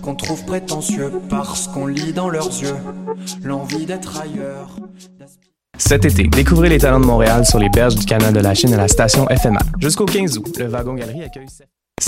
qu'on trouve prétentieux parce qu'on lit dans leurs yeux l'envie d'être ailleurs. Cet été, découvrez les talents de Montréal sur les berges du canal de la Chine à la station FMA. Jusqu'au 15 août, le Wagon Galerie accueille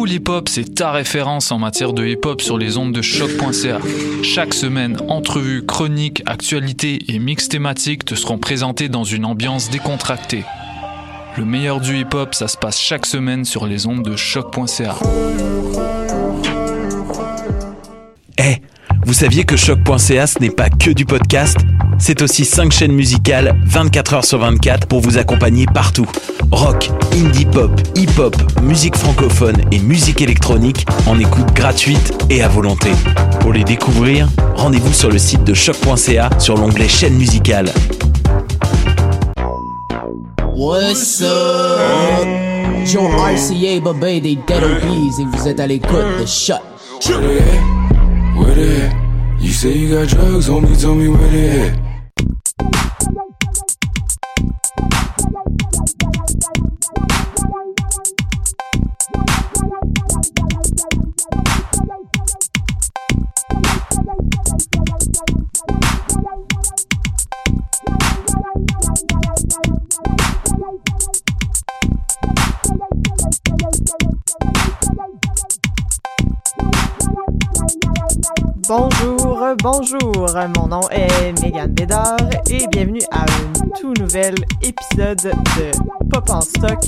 Pool Hip Hop, c'est ta référence en matière de hip hop sur les ondes de choc.ca. Chaque semaine, entrevues, chroniques, actualités et mix thématiques te seront présentés dans une ambiance décontractée. Le meilleur du hip hop, ça se passe chaque semaine sur les ondes de choc.ca. vous saviez que choc.ca ce n'est pas que du podcast C'est aussi 5 chaînes musicales 24 heures sur 24 pour vous accompagner partout. Rock, indie pop, hip-hop, musique francophone et musique électronique en écoute gratuite et à volonté. Pour les découvrir, rendez-vous sur le site de choc.ca sur l'onglet chaîne musicale. What's up? Joe RCA, Bobé, des Dead Obies, et vous êtes à l'écoute de Shut. You say you got drugs, homie, tell me where they at. Bonjour, bonjour, mon nom est Megan Bédard et bienvenue à un tout nouvel épisode de Pop en stock.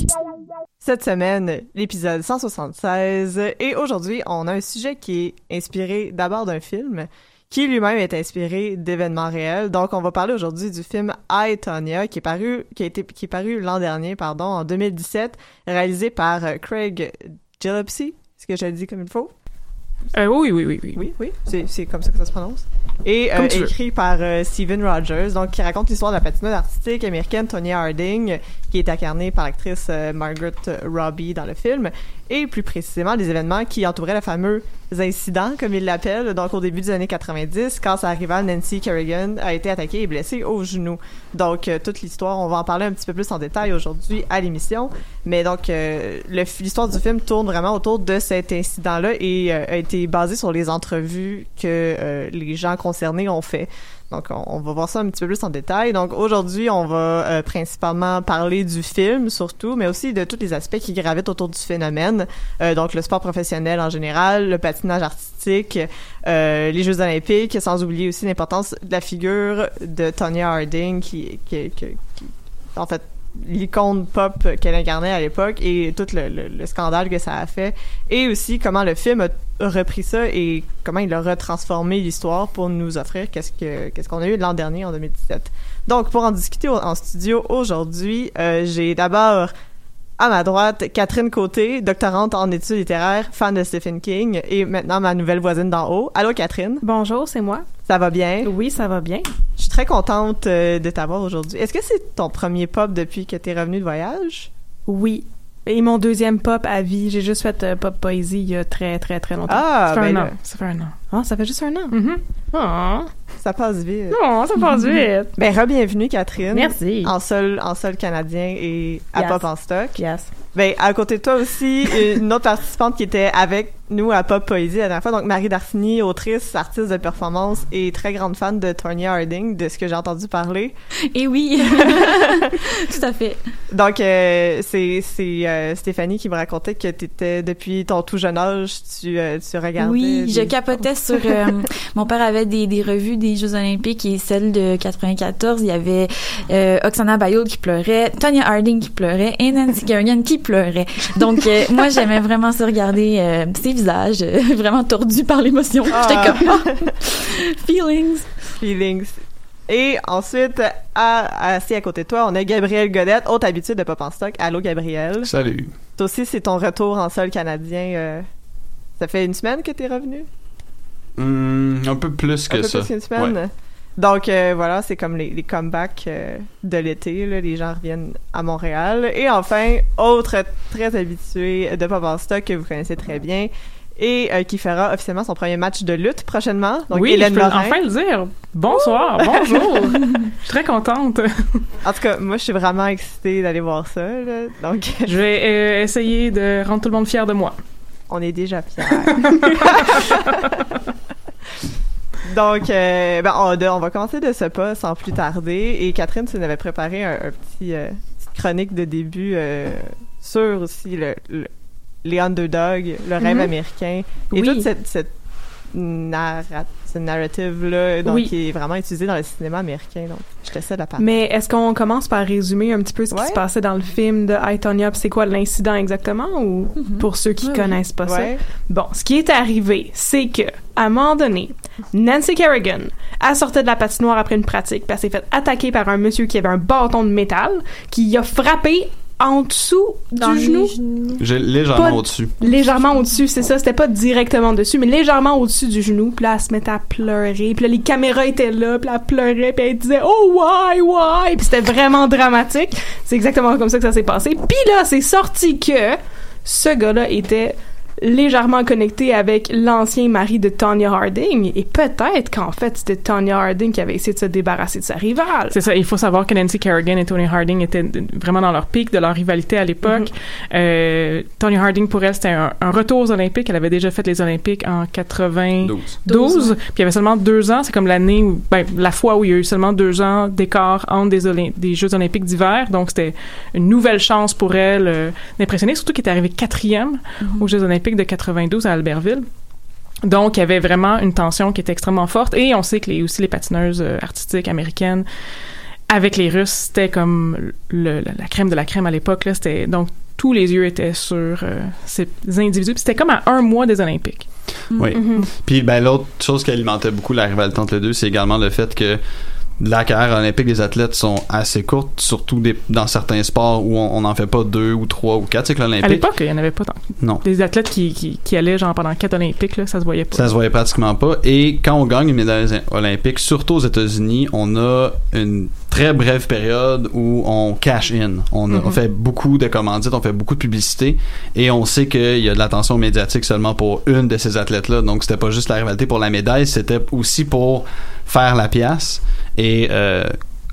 Cette semaine, l'épisode 176 et aujourd'hui, on a un sujet qui est inspiré d'abord d'un film qui lui-même est inspiré d'événements réels. Donc, on va parler aujourd'hui du film I, Tonya, qui est paru, qui a été, qui est paru l'an dernier, pardon, en 2017, réalisé par euh, Craig Gillespie. Est-ce que je le dis comme il faut? Euh, oui, oui, oui, oui. Oui, oui, c'est, c'est comme ça que ça se prononce. Et euh, veux. écrit par euh, Steven Rogers, donc qui raconte l'histoire de la patineuse artistique américaine Tonya Harding, qui est incarnée par l'actrice euh, Margaret Robbie dans le film, et plus précisément les événements qui entouraient le fameux incident, comme il l'appelle, donc au début des années 90, quand sa rivale Nancy Kerrigan a été attaquée et blessée au genou. Donc euh, toute l'histoire, on va en parler un petit peu plus en détail aujourd'hui à l'émission, mais donc euh, l'histoire du film tourne vraiment autour de cet incident-là et euh, a été basée sur les entrevues que les gens concernés ont fait. Donc, on, va voir ça un petit peu plus en détail. Donc, aujourd'hui, on va euh, principalement parler du film, surtout, mais aussi de tous les aspects qui gravitent autour du phénomène. Euh, donc, le sport professionnel en général, le patinage artistique, euh, les Jeux olympiques, sans oublier aussi l'importance de la figure de Tonya Harding, qui, qui, qui- qui- en fait, l'icône pop qu'elle incarnait à l'époque et tout le, le- le scandale que ça a fait et aussi comment le film a repris ça et comment il a retransformé l'histoire pour nous offrir qu'est-ce que qu'est-ce qu'on a eu l'an dernier en 2017. Donc pour en discuter en studio aujourd'hui, euh, j'ai d'abord à ma droite Catherine Côté, doctorante en études littéraires, fan de Stephen King et maintenant ma nouvelle voisine d'en haut. Allô Catherine? Bonjour, c'est moi. Ça va bien? Oui, ça va bien. Je suis très contente euh, de t'avoir aujourd'hui. Est-ce que c'est ton premier pop depuis que t'es revenu de voyage? Oui. Et mon deuxième pop à vie, j'ai juste fait euh, pop poésie il y a très très très longtemps. Ah, ça fait ben un an. Ça fait un an. Ah, ça fait juste un an? Mhm. Ah. Ça passe vite. Oh, ça passe vite. Ben, re-bienvenue, Catherine. Merci. En sol, en sol canadien et à Yes. Pop en stock. Yes. Ben, à côté de toi aussi, une autre participante qui était avec nous à Pop Poésie la dernière fois, donc Marie Darcini, autrice, artiste de performance et très grande fan de Tonya Harding, de ce que j'ai entendu parler. Et oui, tout à fait. Donc, euh, c'est c'est euh, Stéphanie qui me racontait que t'étais, depuis ton tout jeune âge, tu, euh, tu regardais... Oui, je capotais sur. euh, mon père avait des, des revues des Jeux Olympiques et celle de 94. Il y avait euh, Oksana Bayot qui pleurait, Tonya Harding qui pleurait et Nancy Kerrigan qui pleurait. Donc, euh, moi, j'aimais vraiment ça regarder euh, ces visages euh, vraiment tordus par l'émotion. Ah. J'étais comme oh, feelings. Feelings. Et ensuite, à, assis à côté de toi, on a Gabriel Godette, haute habitude de Pop en stock. Allô, Gabriel. Salut. Toi aussi, c'est ton retour en sol canadien. euh, ça fait une semaine que t'es revenu? Hmm, un peu plus que Un peu ça. plus qu'une semaine? Ouais. Donc, euh, voilà, c'est comme les, les comebacks euh, de l'été. là, Les gens reviennent à Montréal. Et enfin, autre très habitué de Pop en stock que vous connaissez très bien et euh, qui fera officiellement son premier match de lutte prochainement. Donc, oui, Hélène je peux enfin le dire. Bonsoir, bonjour. je suis très contente. En tout cas, moi, je suis vraiment excitée d'aller voir ça. là. Donc, Je vais essayer de rendre tout le monde fier de moi. on est déjà fiers. Donc, euh, ben, on, de- on va commencer de ce pas sans plus tarder. Et Catherine, tu nous avais préparé un, un petit euh, petite chronique de début euh, sur aussi le, le- les underdogs, le rêve Mhm. américain et Oui. toute cette, cette, narra- ce narrative-là donc, Oui. qui est vraiment utilisé dans le cinéma américain. Donc, je te cède la parole. Mais est-ce qu'on commence par résumer un petit peu ce qui se passait dans le film de I, Tonya, puis c'est quoi l'incident exactement, ou pour ceux qui Oui, oui. connaissent pas ça? Ouais. Bon, ce qui est arrivé, c'est que, à un moment donné, Nancy Kerrigan, elle sortait de la patinoire après une pratique, puis elle s'est fait attaquer par un monsieur qui avait un bâton de métal, qui a frappé en dessous Dans du genou. J'ai légèrement Pas- au-dessus. Légèrement au-dessus, c'est ça. C'était pas directement dessus, mais légèrement au-dessus du genou. Puis là, elle se mettait à pleurer. Puis là, les caméras étaient là. Puis là, elle pleurait. Puis elle disait « Oh, why, why? » Puis c'était vraiment dramatique. C'est exactement comme ça que ça s'est passé. Puis là, c'est sorti que ce gars-là était légèrement connecté avec l'ancien mari de Tonya Harding. Et peut-être qu'en fait, c'était Tonya Harding qui avait essayé de se débarrasser de sa rivale. C'est ça, il faut savoir que Nancy Kerrigan et Tony Harding étaient vraiment dans leur pic de leur rivalité à l'époque. Euh, Tony Harding, pour elle, c'était un, un retour aux Olympiques. Elle avait déjà fait les Olympiques en 92. 12. Puis il y avait seulement deux ans. C'est comme l'année où, ben, la fois où il y a eu seulement deux ans d'écart entre des, Jeux Olympiques d'hiver. Donc c'était une nouvelle chance pour elle euh, d'impressionner. Surtout qu'elle était arrivée quatrième aux Jeux Olympiques de 92 à Albertville. Donc, il y avait vraiment une tension qui était extrêmement forte. Et on sait que les, aussi les patineuses euh, artistiques américaines, avec les Russes, c'était comme le- la, la crème de la crème à l'époque. là. C'était Donc, tous les yeux étaient sur euh, ces individus. Puis c'était comme à un mois des Olympiques. Oui. Mhm. Puis ben l'autre chose qui alimentait beaucoup la rivalité entre les deux, c'est également le fait que la carrière olympique des athlètes sont assez courtes, surtout des- dans certains sports où on n'en fait pas deux ou trois ou quatre cycles À olympiques. l'époque, il n'y en avait pas tant. Non. Des athlètes qui, qui, qui allaient genre pendant quatre Olympiques, là, ça se voyait pas. Ça se voyait pratiquement pas. Et quand on gagne une médaille olympique, surtout aux États-Unis, on a une très brève période où on cash in. On, on fait beaucoup de commandites, on fait beaucoup de publicité, et on sait qu'il y a de l'attention médiatique seulement pour une de ces athlètes-là. Donc c'était pas juste la rivalité pour la médaille, c'était aussi pour faire la pièce. Et euh,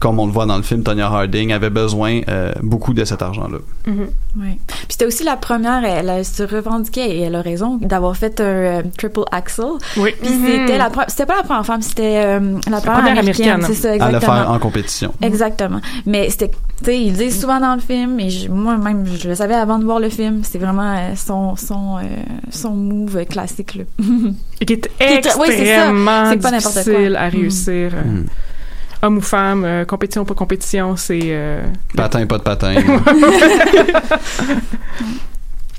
comme on le voit dans le film, Tonya Harding avait besoin euh, beaucoup de cet argent-là. Ouais. Puis c'était aussi la première, elle, elle se revendiquait et elle a raison d'avoir fait un euh, triple axel. Oui. Puis Mhm. c'était la pre- c'était pas la première femme, c'était euh, la première, première américaine, américaine. c'est ça À le exactement. faire en compétition. Exactement. Mais c'était, tu sais, ils disent souvent dans le film, et je- moi-même, je le savais avant de voir le film. C'est vraiment euh, son, son, euh, son move classique, là. Et qui est Qui est- oui, c'est ça. extrêmement C'est pas n'importe quoi. difficile à réussir. Mhm. Homme ou femme, euh, compétition ou pas compétition, c'est... euh, Patin, pas de patin.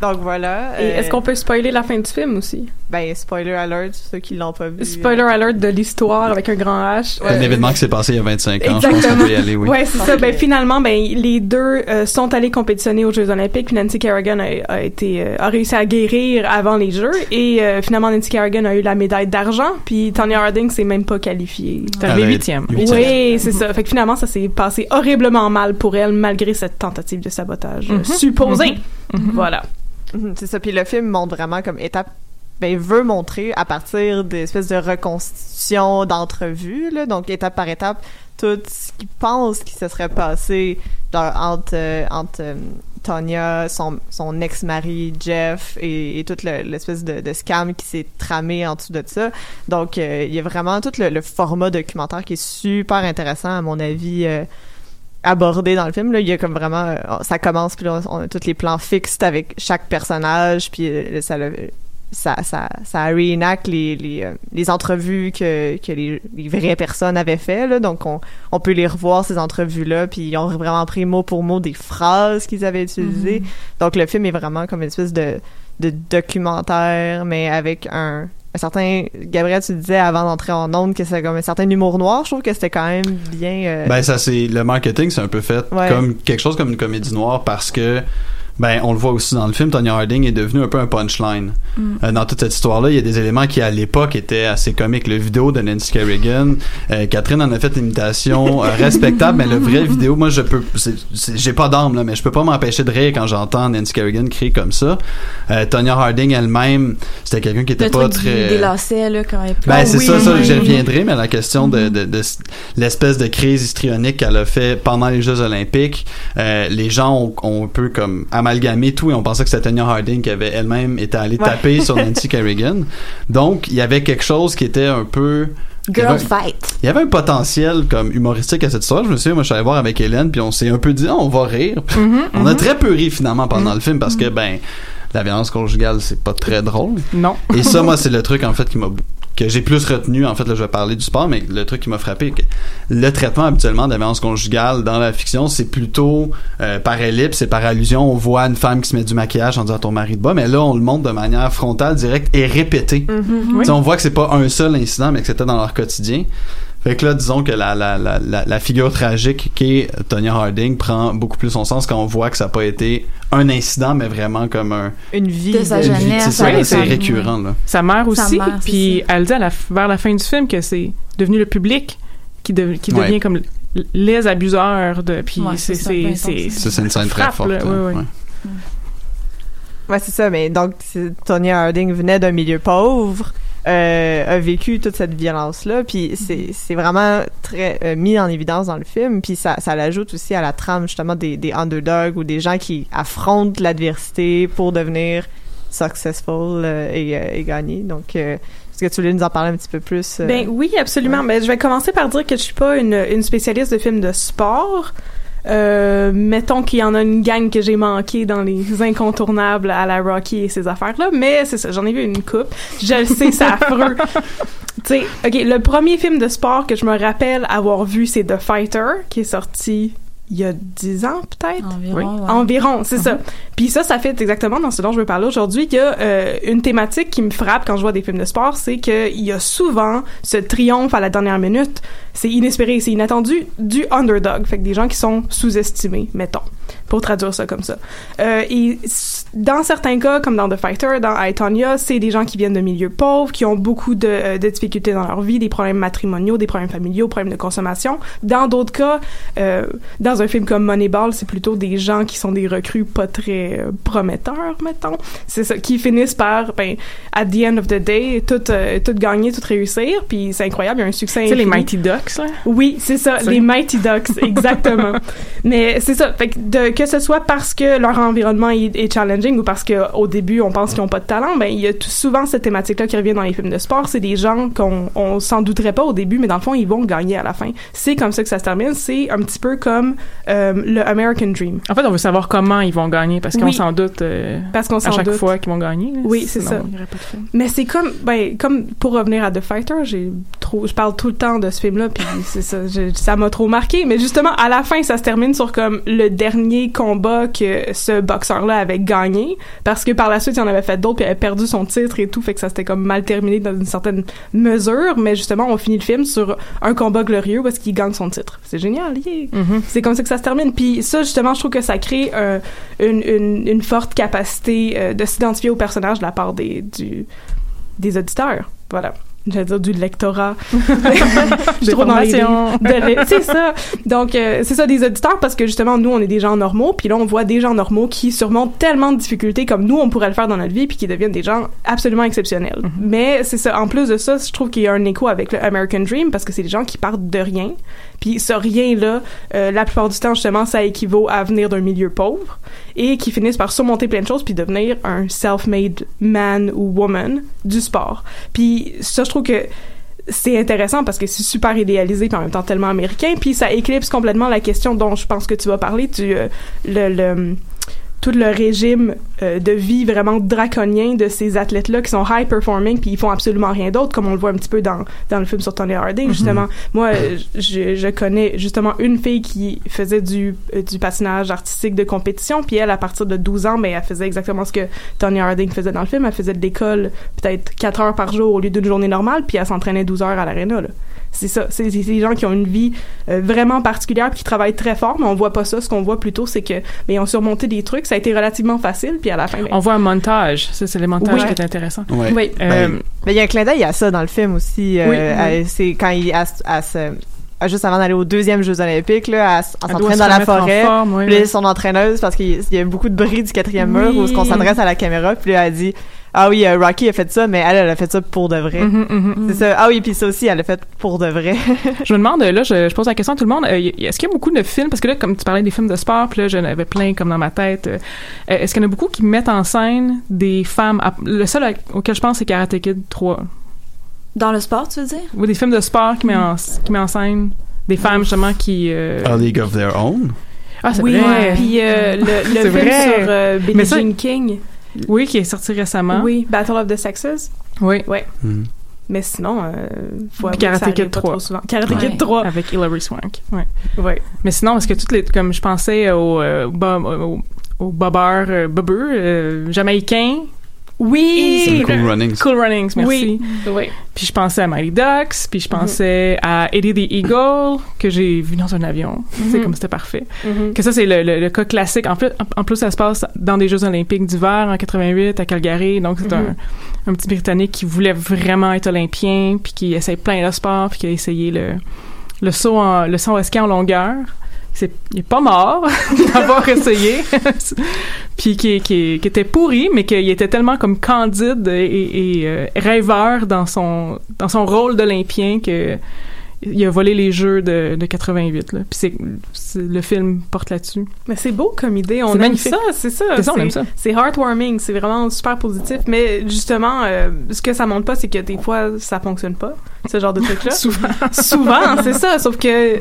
Donc voilà. Et euh, est-ce qu'on peut spoiler la fin du film aussi? Ben, spoiler alert, ceux qui l'ont pas vu. Spoiler alert de l'histoire avec un grand H. un événement qui s'est passé il y a 25 ans, je pense Exactement. qu'on peut y aller, oui. Ouais, c'est ça. Ben finalement, ben les deux euh, sont allés compétitionner aux Jeux Olympiques. Puis Nancy Kerrigan a, a été euh, a réussi à guérir avant les Jeux et euh, finalement Nancy Kerrigan a eu la médaille d'argent. Puis Tonya Harding s'est même pas qualifiée. C'est arrivé huitième. Oui, c'est ça. Fait que finalement, ça s'est passé horriblement mal pour elle malgré cette tentative de sabotage euh, Mhm. supposée. Voilà. Mhm, C'est ça. Puis le film montre vraiment comme étape. Ben, veut montrer à partir d'espèces de reconstitution d'entrevues, donc étape par étape, tout ce qu'il pense qui se serait passé entre, euh, entre euh, Tonya, son, son ex-mari Jeff et, toute le- l'espèce de, scam qui s'est tramé en dessous de ça. Donc, euh, il y a vraiment tout le format documentaire qui est super intéressant, à mon avis. Abordé dans le film là il y a comme vraiment euh, ça commence puis là, on a tous les plans fixes avec chaque personnage puis euh, ça ça ça ça les les, euh, les entrevues que que les, les vraies personnes avaient fait là donc on on peut les revoir ces entrevues là puis ils ont vraiment pris mot pour mot des phrases qu'ils avaient utilisées Mhm. donc le film est vraiment comme une espèce de de documentaire mais avec un un certain Gabriel tu disais avant d'entrer en onde que c'est comme un certain humour noir je trouve que c'était quand même bien euh, Ben ça c'est le marketing c'est un peu fait Ouais. comme quelque chose comme une comédie noire parce que ben on le voit aussi dans le film Tonya Harding est devenu un peu un punchline Mm. Euh, dans toute cette histoire là il y a des éléments qui à l'époque étaient assez comiques le vidéo de Nancy Kerrigan euh, Catherine en a fait une imitation euh, respectable mais le vrai vidéo moi je peux j'ai pas d'âme là mais je peux pas m'empêcher de rire quand j'entends Nancy Kerrigan crier comme ça Tonya Harding elle-même c'était quelqu'un qui était Le pas truc très des lacets, là, quand elle ben, pleure. c'est Oui, ça, ça, oui. j'y reviendrai, mais la question de, de, l'espèce de crise histrionique qu'elle a fait pendant les Jeux Olympiques, les gens ont, ont un peu comme amalgamé tout et on pensait que c'était Tonya Harding qui avait elle-même été allée Ouais. taper sur Nancy Kerrigan. Donc, il y avait quelque chose qui était un peu... il Girl avait- fight. Il y avait un potentiel comme humoristique à cette histoire. Je me souviens, moi, je suis allé voir avec Hélène, puis on s'est un peu dit, Ah, on va rire. Mhm, on a très peu ri finalement pendant le film parce que, ben, la violence conjugale, c'est pas très drôle. Non. Et ça, moi, c'est le truc, en fait, qui m'a que j'ai plus retenu, en fait, là, je vais parler du sport, mais le truc qui m'a frappé, que le traitement habituellement de la violence conjugale dans la fiction, c'est plutôt euh, par ellipse et par allusion. On voit une femme qui se met du maquillage en disant à ton mari de bas, mais là, on le montre de manière frontale, directe et répétée. Mhm. Sais, On voit que c'est pas un seul incident, mais que c'était dans leur quotidien. Fait que là, disons que la, la, la, la, figure tragique qu'est Tonya Harding prend beaucoup plus son sens quand on voit que ça n'a pas été un incident, mais vraiment comme un... une vie De sa jeunesse, c'est récurrent, là. Sa mère Sa aussi. mère, puis elle dit à la, vers la fin du film que c'est devenu le public qui, de- qui Ouais. devient comme les abuseurs de. Puis Ouais, c'est c'est une scène très forte. là. là. Ouais, ouais. Ouais. Ouais, c'est ça, mais donc Tonya Harding venait d'un milieu pauvre, euh, a vécu toute cette violence-là, puis c'est c'est vraiment très euh, mis en évidence dans le film, puis ça, ça l'ajoute aussi à la trame justement des, des underdogs ou des gens qui affrontent l'adversité pour devenir successful euh, et, euh, et gagner. Donc, euh, est-ce que tu voulais nous en parler un petit peu plus? euh? Ben oui, absolument. Ben, je vais commencer par dire que je suis pas une, une spécialiste de films de sport. Euh, mettons qu'il y en a une gang que j'ai manqué dans les incontournables à la Rocky et ces affaires-là, mais c'est ça, j'en ai vu une coupe. Je le sais, c'est affreux. tu sais, ok, le premier film de sport que je me rappelle avoir vu, c'est The Fighter, qui est sorti il y a dix ans peut-être? Environ, Oui. ouais. Environ, c'est ça. Puis ça, ça fait exactement dans ce dont je veux parler aujourd'hui qu'il y a euh, une thématique qui me frappe quand je vois des films de sport, c'est qu'il y a souvent ce triomphe à la dernière minute. C'est inespéré, c'est inattendu du underdog. Fait que des gens qui sont sous-estimés, mettons, pour traduire ça comme ça. Euh, et dans certains cas, comme dans The Fighter, dans I, Tonya, c'est des gens qui viennent de milieux pauvres, qui ont beaucoup de, euh, de difficultés dans leur vie, des problèmes matrimoniaux, des problèmes familiaux, problèmes de consommation. Dans d'autres cas, euh, dans un film comme Moneyball, c'est plutôt des gens qui sont des recrues pas très prometteurs, mettons. C'est ça, qui finissent par, ben, at the end of the day, tout, euh, tout gagner, tout réussir, puis c'est incroyable, il y a un succès sais, les. Mighty Ducks, là? Oui, c'est ça, Ça. les Mighty Ducks, exactement. Mais c'est ça, fait que, de, que ce soit parce que leur environnement est, est challenging ou parce qu'au début on pense qu'ils ont pas de talent, ben il y a tout- souvent cette thématique-là qui revient dans les films de sport. C'est des gens qu'on on s'en douterait pas au début, mais dans le fond ils vont gagner à la fin. C'est comme ça que ça se termine. C'est un petit peu comme euh, le American Dream. En fait, on veut savoir comment ils vont gagner parce qu'on Oui. s'en doute euh, Parce qu'on à chaque doute. fois qu'ils vont gagner. là. Oui, c'est ça. Mais c'est comme, ben, comme pour revenir à The Fighter, j'ai trop, je parle tout le temps de ce film-là, puis ça, je- ça m'a trop marqué. Mais justement, à la fin, ça se termine sur comme le dernier combat que ce boxeur-là avait gagné, parce que par la suite, il en avait fait d'autres, puis il avait perdu son titre et tout, fait que ça s'était comme mal terminé dans une certaine mesure. Mais justement, on finit le film sur un combat glorieux parce qu'il gagne son titre. C'est génial, yeah. Mhm. C'est comme ça que ça se termine. Puis ça, justement, je trouve que ça crée euh, une, une, une forte capacité euh, de s'identifier au personnage de la part des, du, des auditeurs. Voilà. J'allais dire du lectorat. Je Des trouve dans les c'est ça. Donc euh, c'est ça des auditeurs parce que justement nous on est des gens normaux puis là on voit des gens normaux qui surmontent tellement de difficultés comme nous on pourrait le faire dans notre vie puis qui deviennent des gens absolument exceptionnels. Mais c'est ça en plus de ça, je trouve qu'il y a un écho avec le American Dream parce que c'est des gens qui partent de rien. Puis ce rien là la plupart du temps justement ça équivaut à venir d'un milieu pauvre et qui finissent par surmonter plein de choses puis devenir un self-made man ou woman du sport. Puis ça je trouve que c'est intéressant parce que c'est super idéalisé puis en même temps tellement américain puis ça éclipse complètement la question dont je pense que tu vas parler. Du euh, le tout le régime euh, de vie vraiment draconien de ces athlètes-là qui sont high performing puis ils font absolument rien d'autre comme on le voit un petit peu dans, dans le film sur Tony Harding Mhm. justement. Moi euh, je, je connais justement une fille qui faisait du, euh, du patinage artistique de compétition puis elle à partir de 12 ans ben elle faisait exactement ce que Tony Harding faisait dans le film. Elle faisait de l'école peut-être 4 heures par jour au lieu d'une journée normale puis elle s'entraînait 12 heures à l'aréna là c'est ça c'est des gens qui ont une vie euh, vraiment particulière puis qui travaillent très fort mais on voit pas ça ce qu'on voit plutôt c'est que ben, ils ont surmonté des trucs ça a été relativement facile puis à la fin ben, On voit un montage. Ça, c'est le montage Oui. qui est intéressant. Ouais. Oui. Euh, Ben, mais il y a un clin d'œil à ça dans le film aussi. euh, Oui. à- c'est quand il à, à se- à- juste avant d'aller aux deuxième Jeux Olympiques, là, à, s- on Elle doit s'entraîne se dans la en forêt. forme, oui, puis là, son entraîneuse, parce qu'il y a beaucoup de bruit du quatrième Oui. mur, où on s'adresse à la caméra, puis là, elle dit Ah oui, euh, Rocky a fait ça, mais elle, elle a fait ça pour de vrai. Mhm, mhm. C'est ça. Ah oui, puis ça aussi, elle l'a fait pour de vrai. Je me demande, là, je, je pose la question à tout le monde, euh, est-ce qu'il y a beaucoup de films, parce que là, comme tu parlais des films de sport, puis là, j'en avais plein comme dans ma tête, euh, est-ce qu'il y en a beaucoup qui mettent en scène des femmes, à- le seul à- auquel je pense, c'est Karate Kid 3. Dans le sport, tu veux dire? Ou des films de sport qui mettent en, qui met en scène des femmes, justement, qui... euh, A League of Their Own? Ah, c'est oui vrai. puis euh, le, film vrai. sur euh, Billie Jean King Oui, qui est sorti récemment. oui Battle of the Sexes Oui. ouais Mhm. mais sinon euh, faut Karate Kid pas 3. trop souvent Karate Ouais. Kid 3 Avec Hilary Swank. Ouais. ouais Mais sinon, parce que toutes les, comme je pensais au, euh, bob- au, au bobeur, euh, euh, jamaïcain. Oui! Cool Runnings. Cool Runnings, merci. Oui. Oui. Puis je pensais à Mighty Ducks, puis je pensais à Eddie the Eagle, que j'ai vu dans un avion. C'est Mhm. comme c'était parfait. Mhm. Que ça, c'est le, le, le cas classique. En plus, en plus, ça se passe dans des Jeux olympiques d'hiver en 88 à Calgary. Donc, c'est un, un petit Britannique qui voulait vraiment être olympien, puis qui essaye plein de sports, puis qui a essayé le, le saut en, le saut en ski en longueur. Il est pas mort d'avoir essayé. puis qui était pourri, mais qu'il était tellement comme candide et, et, euh, rêveur dans son, dans son rôle d'olympien que il a volé les jeux de, de 88 là. Puis c'est, c'est- le film porte là-dessus. Mais c'est beau comme idée. On C'est aime magnifique. ça, c'est ça. C'est ça, on aime ça. C'est heartwarming, c'est vraiment super positif. Mais justement, euh, ce que ça montre pas, c'est que des fois, ça fonctionne pas, ce genre de truc-là. Souvent. souvent, c'est ça. Sauf que,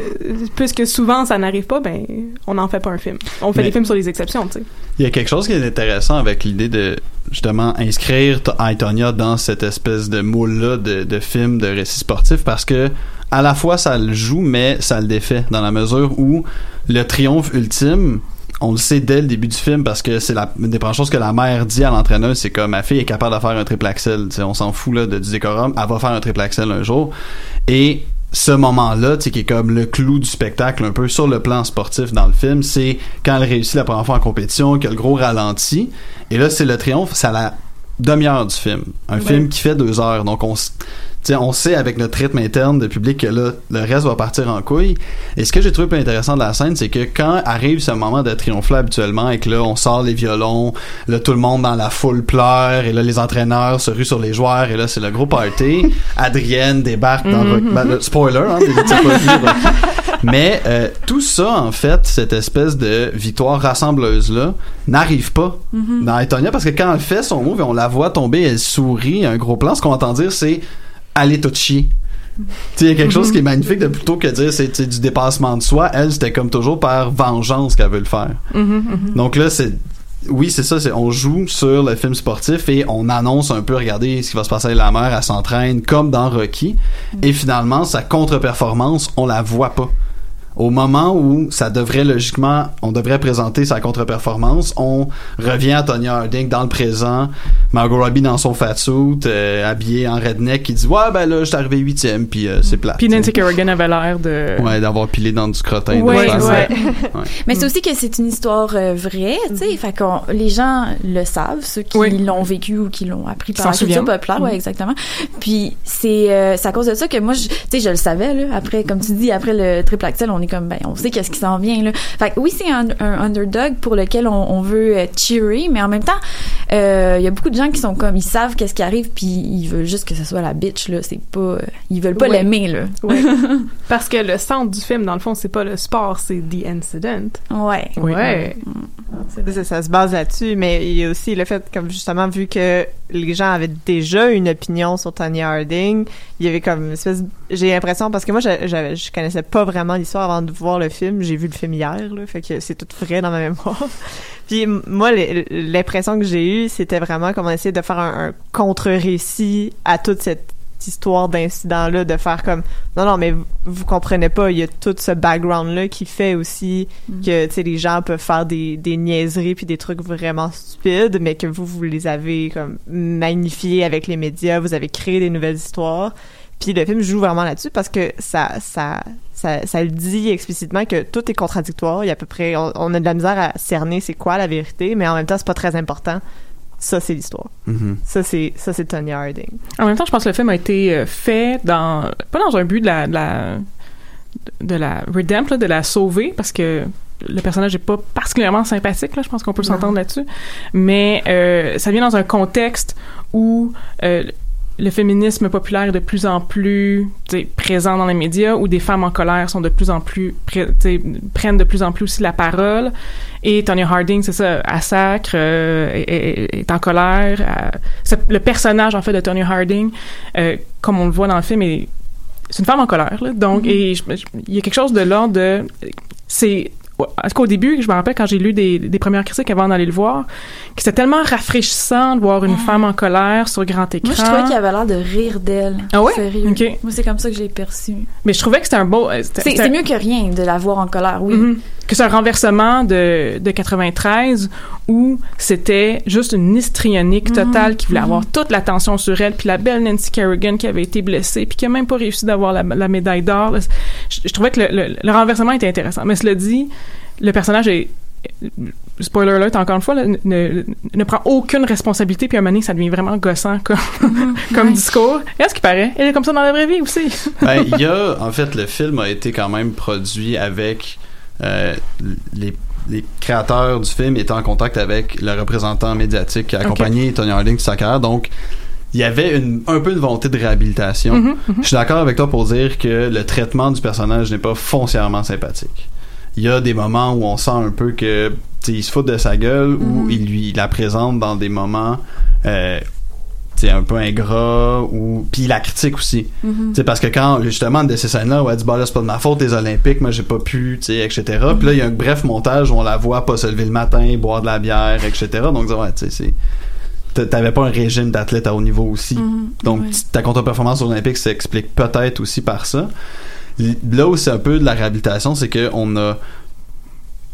puisque souvent ça n'arrive pas, ben, on n'en fait pas un film. On fait Mais- des films sur les exceptions, tu sais. Il y a quelque chose qui est intéressant avec l'idée de justement inscrire Tonya dans cette espèce de moule-là de, de film, de récit sportif, parce que à la fois ça le joue, mais ça le défait, dans la mesure où le triomphe ultime, on le sait dès le début du film, parce que c'est la une des premières choses que la mère dit à l'entraîneur, c'est comme ma fille est capable de faire un triple axel, on s'en fout là, de, du décorum, elle va faire un triple axel un jour, et ce moment-là, tu qui est comme le clou du spectacle un peu sur le plan sportif dans le film, c'est quand elle réussit la première fois en compétition, qu'il y a le gros ralenti. Et là, c'est le triomphe, c'est à la demi-heure du film. Un Ouais. film qui fait deux heures. Donc, on, on sait avec notre rythme interne de public que là, le reste va partir en couille. Et ce que j'ai trouvé plus intéressant de la scène, c'est que quand arrive ce moment de triomphe-là habituellement, et que là, on sort les violons, là, tout le monde dans la foule pleure, et là, les entraîneurs se ruent sur les joueurs, et là, c'est le gros party. Adrienne débarque dans Mhm. Rock- ben, le- spoiler, hein, des petits pas vus, Rocky. Mais euh, tout ça, en fait, cette espèce de victoire rassembleuse-là, n'arrive pas Mhm. dans Etonia parce que quand elle fait son move et on la voit tomber, elle sourit, un gros plan, ce qu'on entend dire, c'est allez tout chier. Il y a quelque chose qui est magnifique de plutôt que dire c'est du dépassement de soi. Elle, c'était comme toujours par vengeance qu'elle veut le faire. Donc là, c'est oui, c'est ça, on joue sur le film sportif et on annonce un peu regardez ce qui va se passer avec la mère, elle s'entraîne comme dans Rocky et finalement sa contre-performance, on la voit pas. Au moment où ça devrait logiquement, on devrait présenter sa contre-performance, on revient à Tonya Harding dans le présent, Margot Robbie dans son fat suit, euh, habillée en redneck, qui dit ouais ben là je suis arrivé huitième puis euh, c'est plat. Puis Nancy Kerrigan avait l'air de Ouais, d'avoir pilé dans du crottin. Ouais, ouais. Ouais. Mais c'est aussi que c'est une histoire euh, vraie, tu sais. Fait qu'on les gens le savent, ceux qui Oui. l'ont vécu ou qui l'ont appris par la culture populaire, ouais, Mhm. exactement. Puis c'est euh, c'est à cause de ça que moi, tu sais, je le savais là. Après, comme tu dis, après le triple axel, on est comme ben, on sait qu'est-ce qui s'en vient là. Fait que oui, c'est un, un underdog pour lequel on, on veut euh, cheerer, mais en même temps, euh, il y a beaucoup de gens qui sont comme ils savent qu'est-ce qui arrive, puis ils veulent juste que ce soit la bitch là. C'est pas, euh, ils veulent pas Ouais. l'aimer là. Ouais. Parce que le centre du film, dans le fond, c'est pas le sport, c'est The Incident. Ouais. Ouais. Ça, ça se base là-dessus, mais il y a aussi le fait, comme justement, vu que les gens avaient déjà une opinion sur Tanya Harding, il y avait comme une espèce... J'ai l'impression, parce que moi, je, je connaissais pas vraiment l'histoire avant de voir le film. J'ai vu le film hier, là, fait que c'est tout frais dans ma mémoire. Puis moi, l'impression que j'ai eue, c'était vraiment comme on essayait de faire un, un contre-récit à toute cette histoire d'incident-là, de faire comme non, non, mais vous, vous comprenez pas, il y a tout ce background-là qui fait aussi que, tu sais, les gens peuvent faire des, des niaiseries puis des trucs vraiment stupides, mais que vous, vous les avez comme magnifiés avec les médias, vous avez créé des nouvelles histoires. Puis le film joue vraiment là-dessus parce que ça, ça, ça, ça le dit explicitement que tout est contradictoire. Il y a à peu près, on, on a de la misère à cerner c'est quoi la vérité, mais en même temps, c'est pas très important. Ça, c'est l'histoire. Mhm. Ça, c'est, ça, c'est Tony Harding. En même temps, je pense que le film a été euh, fait dans pas dans un but de la de la, de la redemp, là, de la sauver, parce que le personnage n'est pas particulièrement sympathique, là, je pense qu'on peut s'entendre là-dessus. Mais euh, ça vient dans un contexte où euh, le féminisme populaire est de plus en plus présent dans les médias, où des femmes en colère sont de plus en plus prennent de plus en plus aussi la parole. Et Tonya Harding, c'est ça, à sacre, euh, est, en colère. c'est- le personnage en fait de Tonya Harding, euh, comme on le voit dans le film, est c'est une femme en colère. Là, donc, je- il y a quelque chose de l'ordre de c'est en tout cas, au début, je me rappelle quand j'ai lu des, des premières critiques avant d'aller le voir, que c'était tellement rafraîchissant de voir une femme en colère sur grand écran. Moi, je trouvais qu'il avait l'air de rire d'elle. Ah ouais? Sérieux. Moi, c'est comme ça que j'ai perçu. Mais je trouvais que c'était un beau. euh, C'est mieux que rien de la voir en colère, oui. Mhm. Que c'est un renversement de, de 93 où c'était juste une histrionique totale qui voulait Mhm. avoir toute l'attention sur elle, puis la belle Nancy Kerrigan qui avait été blessée, puis qui a même pas réussi d'avoir la, la médaille d'or. Je, je trouvais que le, le- le renversement était intéressant. Mais cela dit, le personnage est spoiler alert encore une fois là, ne, ne, ne prend aucune responsabilité puis à un moment donné ça devient vraiment gossant comme, comme discours et à ce qui paraît elle est comme ça dans la vraie vie aussi ben, il y a, en fait, le film a été quand même produit avec euh, les, les créateurs du film étant en contact avec le représentant médiatique qui a accompagné Tony Harding toute sa carrière. Donc, il y avait une, un peu de volonté de réhabilitation. Mhm, mhm. Je suis d'accord avec toi pour dire que le traitement du personnage n'est pas foncièrement sympathique. Il y a des moments où on sent un peu que tu sais, il se fout de sa gueule ou Mhm. il lui il la présente dans des moments euh, tu sais, un peu ingrat ou puis il la critique aussi. Tu sais, parce que quand justement de ces scènes-là où elle dit bah là c'est pas de ma faute les Olympiques moi j'ai pas pu tu sais etc puis là il y a un bref montage où on la voit pas se lever le matin boire de la bière etc donc ouais tu sais c'est t'a- t'avais pas un régime d'athlète à haut niveau aussi Mhm. donc ta contre-performance aux Olympiques s'explique peut-être aussi par ça là où c'est un peu de la réhabilitation c'est que on a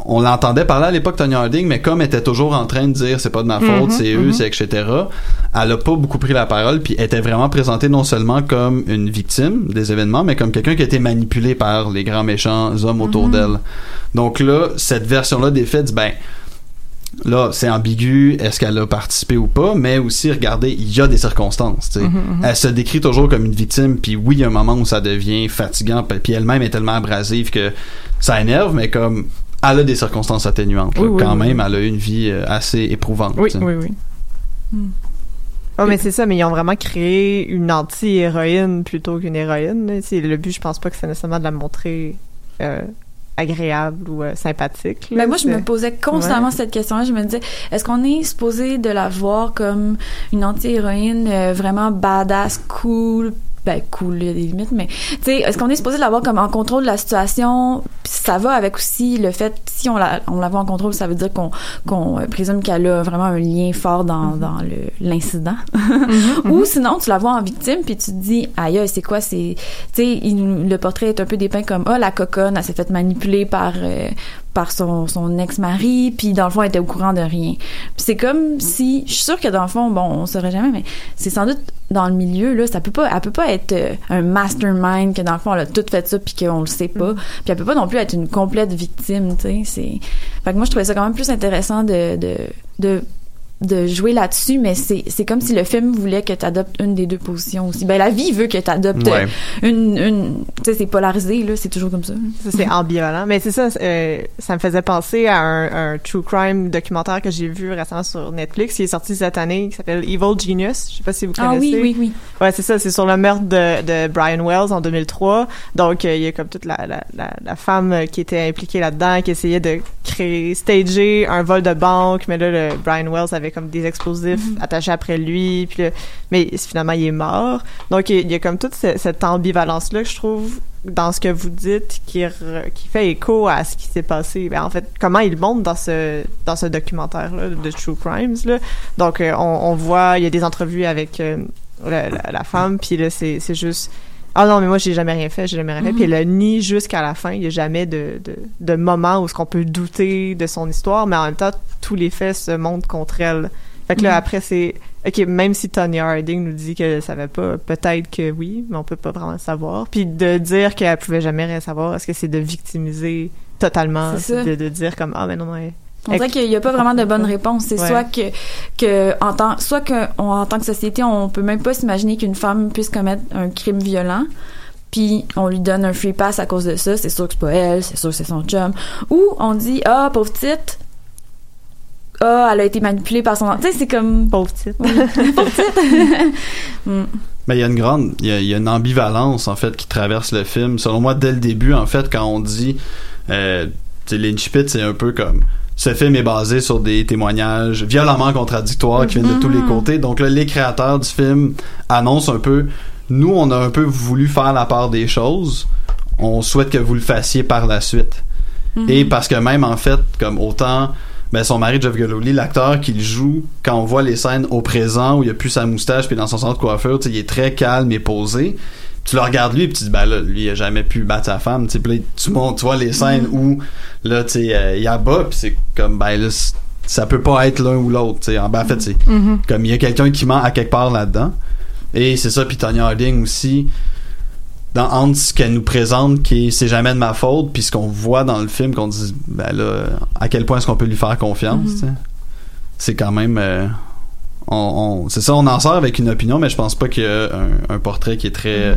on l'entendait parler à l'époque Tony Harding mais comme elle était toujours en train de dire c'est pas de ma faute Mhm, c'est eux mhm. c'est etc elle a pas beaucoup pris la parole puis était vraiment présentée non seulement comme une victime des événements mais comme quelqu'un qui a été manipulé par les grands méchants hommes autour Mhm. d'elle donc là cette version là des faits ben là c'est ambigu est-ce qu'elle a participé ou pas mais aussi regardez il y a des circonstances tu sais. Mhm, mhm. elle se décrit toujours comme une victime puis oui il y a un moment où ça devient fatigant puis elle-même est tellement abrasive que ça énerve mais comme elle a des circonstances atténuantes là. Oui, oui, quand oui. même elle a eu une vie euh, assez éprouvante oui oui oui Oh, mais c'est ça, mais ils ont vraiment créé une anti-héroïne plutôt qu'une héroïne. C'est le but, je pense pas que c'est nécessairement de la montrer euh, agréable ou euh, sympathique. là. Ben moi, je me posais constamment Ouais. cette question-là. Je me disais, est-ce qu'on est supposé de la voir comme une anti-héroïne euh, vraiment badass, cool, ben cool, il y a des limites, mais tu sais, est-ce qu'on est supposé l'avoir comme en contrôle de la situation? Puis ça va avec aussi le fait si on la on la voit en contrôle, ça veut dire qu'on qu'on euh, présume qu'elle a vraiment un lien fort dans Mm-hmm. dans le l'incident. Ou sinon tu la vois en victime puis tu te dis aïe c'est quoi c'est tu sais le portrait est un peu dépeint comme ah la coconne elle s'est fait manipuler par euh, par son, son ex-mari, puis dans le fond, elle était au courant de rien. Puis c'est comme si, je suis sûre que dans le fond, bon, on saurait jamais, mais c'est sans doute dans le milieu, là, ça peut pas, elle peut pas être euh, un mastermind, que dans le fond, elle a tout fait ça, puis qu'on le sait pas. Puis elle peut pas non plus être une complète victime, tu sais. Fait que moi, je trouvais ça quand même plus intéressant de, de, de de jouer là-dessus, mais c'est c'est comme si le film voulait que tu adoptes une des deux positions aussi. Ben la vie veut que tu adoptes Ouais. une une tu sais c'est polarisé là, c'est toujours comme ça. Ça, c'est ambivalent. Mais c'est ça, euh, ça me faisait penser à un, un true crime documentaire que j'ai vu récemment sur Netflix, qui est sorti cette année, qui s'appelle Evil Genius. Je sais pas si vous Ah connaissez. oui, oui, oui. Ouais, c'est ça, c'est sur le meurtre de, de Brian Wells en 2003. Donc, euh, il y a comme toute la, la, la, la femme qui était impliquée là-dedans, qui essayait de créer, stager un vol de banque, mais là, le Brian Wells avait comme des explosifs attachés après lui, puis là, mais finalement, il est mort. Donc, il y a- il y a comme toute ce- cette ambivalence-là que je trouve dans ce que vous dites qui, re- qui fait écho à ce qui s'est passé. Ben, en fait, comment il montre dans ce dans ce documentaire-là de True Crimes. Là. Donc, euh, on, on voit, il y a des entrevues avec euh, la, la- la femme, puis là, c'est c'est juste... Ah non, mais moi, j'ai jamais rien fait, j'ai jamais rien fait. Puis elle le nie jusqu'à la fin. Il n'y a jamais de, de, de moment où ce qu'on peut douter de son histoire, mais en même temps, tous les faits se montrent contre elle. Fait que là, Mhm. après, c'est... OK, même si Tony Harding nous dit qu'elle ne savait pas, peut-être que oui, mais on peut pas vraiment le savoir. Puis de dire qu'elle pouvait jamais rien savoir, est-ce que c'est de victimiser totalement? C'est. De, de dire comme, ah, mais non, non, elle- On dirait qu'il n'y a pas vraiment de bonne réponse. C'est Ouais. soit que, que en tant, soit que on- en tant que société, on peut même pas s'imaginer qu'une femme puisse commettre un crime violent. Puis on lui donne un free pass à cause de ça. C'est sûr que c'est pas elle, c'est sûr que c'est son chum. Ou on dit ah pauvre petite, ah elle a été manipulée par son. Tu sais c'est comme pauvre petite. pauvre petite. Mm. Ben, il y a une grande, il y a, il y a une ambivalence, en fait, qui traverse le film. Selon moi, dès le début, en fait, quand on dit, euh, tu sais, l'incipit, c'est un peu comme, ce film est basé sur des témoignages violemment contradictoires qui viennent de tous les Mhm. côtés. Donc là, les créateurs du film annoncent un peu, nous, on a un peu voulu faire la part des choses. On souhaite que vous le fassiez par la suite. Mhm. Et parce que même, en fait, comme autant, ben, son mari, Jeff Gololi, l'acteur qu'il joue, quand on voit les scènes au présent où il a plus sa moustache puis dans son centre de coiffure, tu sais, il est très calme et posé. Tu le regardes lui puis tu te dis, ben là, lui, il a jamais pu battre sa femme. Tu sais, tu montes, tu vois les scènes où, là, tu sais, euh, il abat puis c'est comme, ben là, ça peut pas être l'un ou l'autre. tu sais. En, ben, en fait, c'est Mhm. comme il y a quelqu'un qui ment à quelque part là-dedans. Et c'est ça, puis Tonya Harding aussi, dans entre ce qu'elle nous présente, qui est c'est jamais de ma faute, puis ce qu'on voit dans le film, qu'on dit, ben là, à quel point est-ce qu'on peut lui faire confiance, tu sais. C'est quand même. euh, on, on- c'est ça, on en sort avec une opinion, mais je pense pas qu'il y a un, un portrait qui est très euh,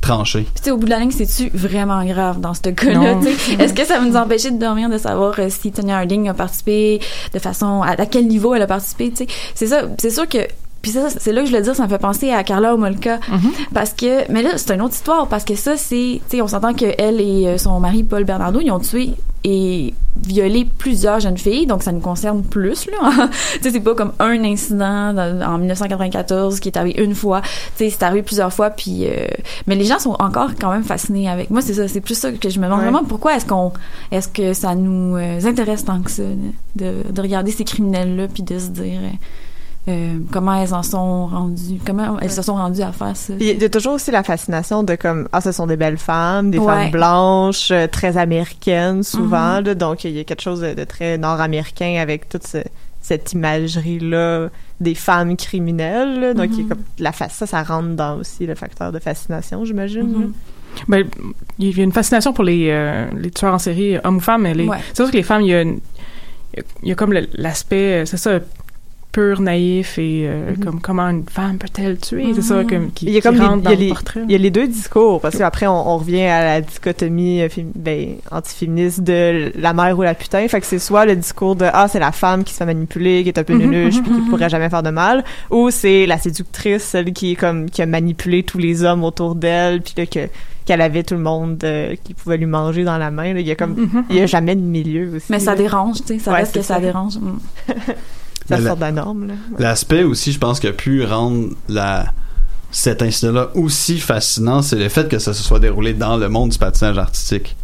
tranché. Puis, tu sais, au bout de la ligne, c'est-tu vraiment grave dans ce cas-là? Est-ce que ça va nous empêcher de dormir, de savoir euh, si Tonya Harding a participé, de façon, à, à quel niveau elle a participé, tu sais? C'est ça, c'est sûr que, puis ça, c'est là que je le dire, ça me fait penser à Carla Homolka. Parce que, mais là, c'est une autre histoire, parce que ça, c'est, tu sais, on s'entend que elle et euh, son mari, Paul Bernardo, ils ont tué et violé plusieurs jeunes filles, donc ça nous concerne plus, là. tu sais, c'est pas comme un incident dans- en 1994 qui est arrivé une fois. Tu sais, c'est arrivé plusieurs fois, puis... euh, mais les gens sont encore quand même fascinés avec... Moi, c'est ça, c'est plus ça que je me demande Ouais. vraiment pourquoi est-ce qu'on... Est-ce que ça nous euh, intéresse tant que ça, de, de regarder ces criminels-là, puis de se dire... euh, euh, comment elles en sont rendues, comment elles se sont rendues à faire ça. Il y a toujours aussi la fascination de comme ah ce sont des belles femmes, des Ouais. femmes blanches, euh, très américaines souvent Mhm. là. donc il y a quelque chose de, de très nord-américain avec toute ce- cette imagerie là des femmes criminelles. là. donc il y a Mhm. comme la ça ça rentre dans aussi le facteur de fascination j'imagine. Mhm. Ben, il y a une fascination pour les, euh, les tueurs en série, hommes ou femmes, mais les, Ouais. c'est sûr que les femmes, il y a, une- il y a comme l'aspect, euh, c'est ça, pur, naïf et euh, comme comment une femme peut-elle tuer, c'est ça, comme, qui, il y a comme les, rentre il y dans a le les- portrait. il y a les deux discours parce qu'après on, on revient à la dichotomie euh, fém- ben, antiféministe de la mère ou la putain fait que c'est soit le discours de ah c'est la femme qui se fait manipuler qui est un peu Mhm, nunuche mhm, puis qui pourrait jamais faire de mal ou c'est la séductrice celle qui est comme qui a manipulé tous les hommes autour d'elle puis là que qu'elle avait tout le monde euh, qui pouvait lui manger dans la main là. il y a comme il y a jamais de milieu aussi Mais ça là. dérange, tu sais, ça Ouais, reste que ça, ça. dérange. Mm. ça Mais sort la- de la norme là. L'aspect aussi, je pense, qui a pu rendre la cet incident-là aussi fascinant, c'est le fait que ça se soit déroulé dans le monde du patinage artistique.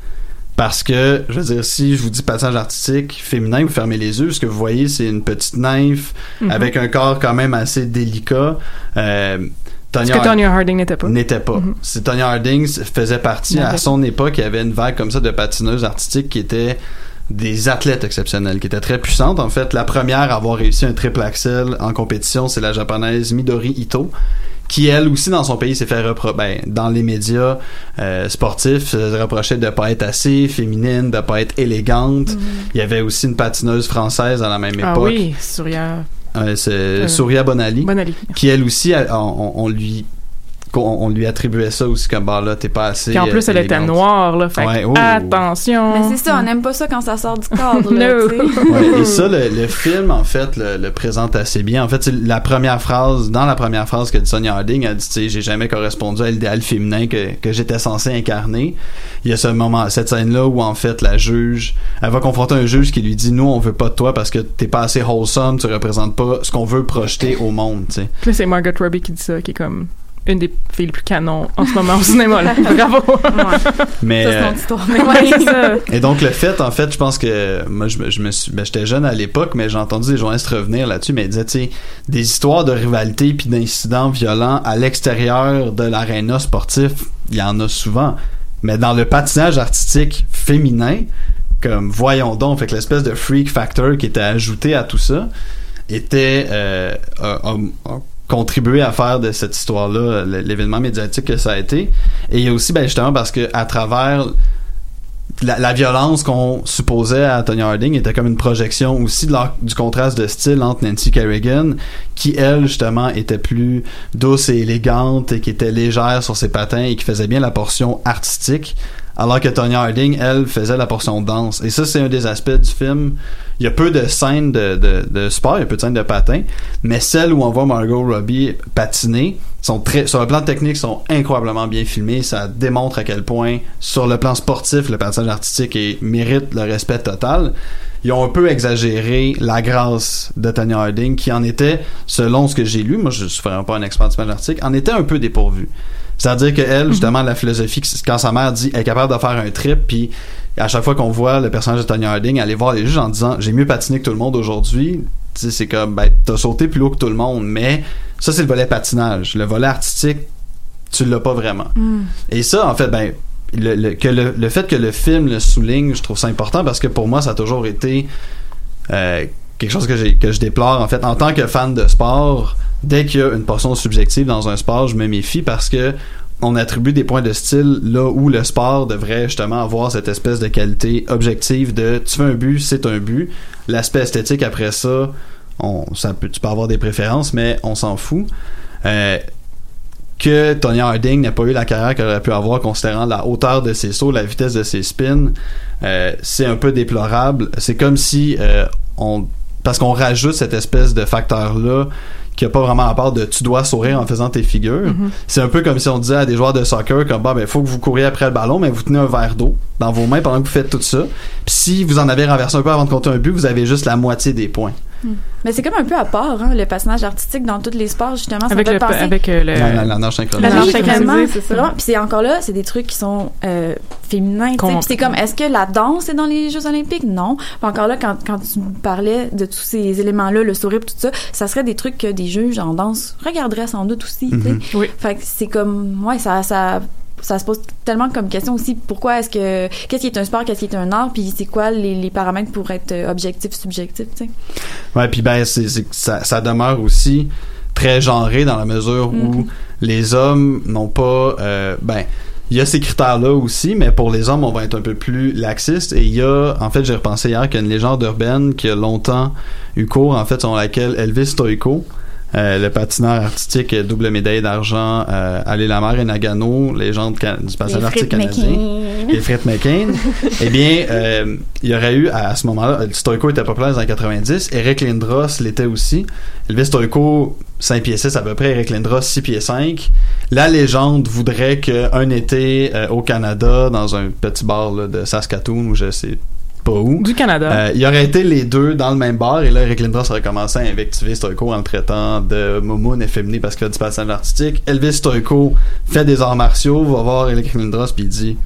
Parce que, je veux dire, si je vous dis patinage artistique féminin, vous fermez les yeux, ce que vous voyez, c'est une petite nymphe Mhm. avec un corps quand même assez délicat. Euh, Tonya que Tonya Harding n'était pas. N'était pas. Mhm. C'est Tonya Harding faisait partie à son époque, il y avait une vague comme ça de patineuses artistiques qui étaient des athlètes exceptionnels, qui étaient très puissantes. En fait, la première à avoir réussi un triple axel en compétition, c'est la japonaise Midori Ito, qui elle aussi dans son pays s'est fait repro ben, dans les médias euh, sportifs se reprochait de pas être assez féminine, de pas être élégante. Il y avait aussi une patineuse française à la même Ah époque. oui, Surya. Euh, c'est Euh, Souria Bonali, Bonali. qui elle aussi, elle- on, on- on lui qu'on- on, lui attribuait ça aussi comme bah là t'es pas assez Puis en plus, euh, elle était noire, là. Fait Ouais, oh. attention. Mais c'est ça, on n'aime pas ça quand ça sort du cadre, là. Ouais, et ça le, le film en fait le, le présente assez bien en fait c'est la première phrase dans la première phrase que dit Sonia Harding elle dit tu sais j'ai jamais correspondu à l'idéal féminin que, que j'étais censé incarner il y a ce moment cette scène là où en fait la juge elle va confronter un juge qui lui dit nous on veut pas de toi parce que t'es pas assez wholesome tu représentes pas ce qu'on veut projeter au monde tu sais là, c'est Margot Robbie qui dit ça, qui est comme une des filles les plus canons en ce moment au cinéma, là. Bravo. mais Ça, c'est euh, histoire. Mais Ouais, ça. Et donc le fait, en fait, je pense que moi je, me- je me suis, ben, j'étais jeune à l'époque, mais j'ai entendu des journalistes revenir là-dessus, mais ils disaient, tu sais, des histoires de rivalité puis d'incidents violents à l'extérieur de l'aréna sportif, il y en a souvent, mais dans le patinage artistique féminin, comme voyons donc, fait que l'espèce de freak factor qui était ajouté à tout ça était euh, contribué à faire de cette histoire-là l'événement médiatique que ça a été. Et il y a aussi, ben justement, parce que à travers la, violence qu'on supposait à Tony Harding était comme une projection aussi du contraste de style entre Nancy Kerrigan, qui elle justement était plus douce et élégante et qui était légère sur ses patins et qui faisait bien la portion artistique, alors que Tony Harding elle faisait la portion danse. Et ça c'est un des aspects du film. Il y a peu de scènes de, de, de sport, il y a peu de scènes de patins, mais celles où on voit Margot Robbie patiner sont très sur le plan technique sont incroyablement bien filmées ça démontre à quel point sur le plan sportif le patinage artistique est- mérite le respect total ils ont un peu exagéré la grâce de Tony Harding qui en était selon ce que j'ai lu moi je suis vraiment pas un expert du artistique en était un peu dépourvu c'est-à-dire que elle justement la philosophie quand sa mère dit elle est capable de faire un trip puis à chaque fois qu'on voit le personnage de Tony Harding aller voir les juges en disant j'ai mieux patiné que tout le monde aujourd'hui c'est comme ben t'as sauté plus haut que tout le monde mais ça c'est le volet patinage. Le volet artistique tu l'as pas vraiment. Mm. et ça en fait ben le, le- que le, le fait que le film le souligne je trouve ça important parce que pour moi ça a toujours été euh, quelque chose que, que je déplore en fait en tant que fan de sport dès qu'il y a une portion subjective dans un sport je me méfie parce que on attribue des points de style là où le sport devrait justement avoir cette espèce de qualité objective de tu fais un but c'est un but l'aspect esthétique après ça on ça peut tu peux avoir des préférences mais on s'en fout Euh, que Tony Harding n'a pas eu la carrière qu'elle aurait pu avoir considérant la hauteur de ses sauts, la vitesse de ses spins, euh, c'est un peu déplorable. C'est comme si euh, on parce qu'on rajoute cette espèce de facteur là qui a pas vraiment rapport de tu dois sourire en faisant tes figures. Mhm. C'est un peu comme si on disait à des joueurs de soccer comme bah ben faut que vous couriez après le ballon mais vous tenez un verre d'eau dans vos mains pendant que vous faites tout ça. Puis si vous en avez renversé un peu avant de compter un but, vous avez juste la moitié des points. Mais c'est comme un peu à part, hein, le personnage artistique dans tous les sports, justement. Ça Avec le, penser... avec euh, le, La, la, la nage synchronisée. La nage Oui, synchronisée, vraiment, c'est ça. vraiment. Puis c'est encore là, c'est des trucs qui sont euh, féminins. Puis c'est comme, est-ce que la danse est dans les Jeux Olympiques? Non. Puis encore là, quand, quand tu parlais de tous ces éléments-là, le sourire, tout ça, ça serait des trucs que des juges en danse regarderaient sans doute aussi. tu sais. Mhm. Oui. Fait que c'est comme, ouais, ça, ça, ça se pose tellement comme question aussi. Pourquoi est-ce que, qu'est-ce qui est un sport, qu'est-ce qui est un art, puis c'est quoi les, les paramètres pour être euh, objectif, subjectif, tu sais? Ouais, puis ben c'est ça, ça demeure aussi très genré dans la mesure où les hommes n'ont pas euh, ben il y a ces critères-là aussi, mais pour les hommes, on va être un peu plus laxiste. Et il y a, en fait, j'ai repensé hier qu'il y a une légende urbaine qui a longtemps eu cours, en fait, selon laquelle Elvis Stoico, euh, le patineur artistique euh, double médaille d'argent euh, à et Nagano, légende du patinage artistique canadien, les frites McCain, eh bien, euh, il y aurait eu, à, ce moment-là, Stoico était populaire dans les années 90, Eric Lindros l'était aussi. Elvis Stoico, 5 pieds 6 à peu près, Eric Lindros, 6 pieds 5. La légende voudrait qu'un été au Canada, dans un petit bar là, de Saskatoon, où je sais pas où. Du Canada. Euh, il aurait été les deux dans le même bar et là Eric Lindros aurait commencé à invectiver Stoico en le traitant de momoun efféminé parce qu'il fait du passage artistique. Elvis Stoico fait des arts martiaux, va voir Eric Lindros puis il dit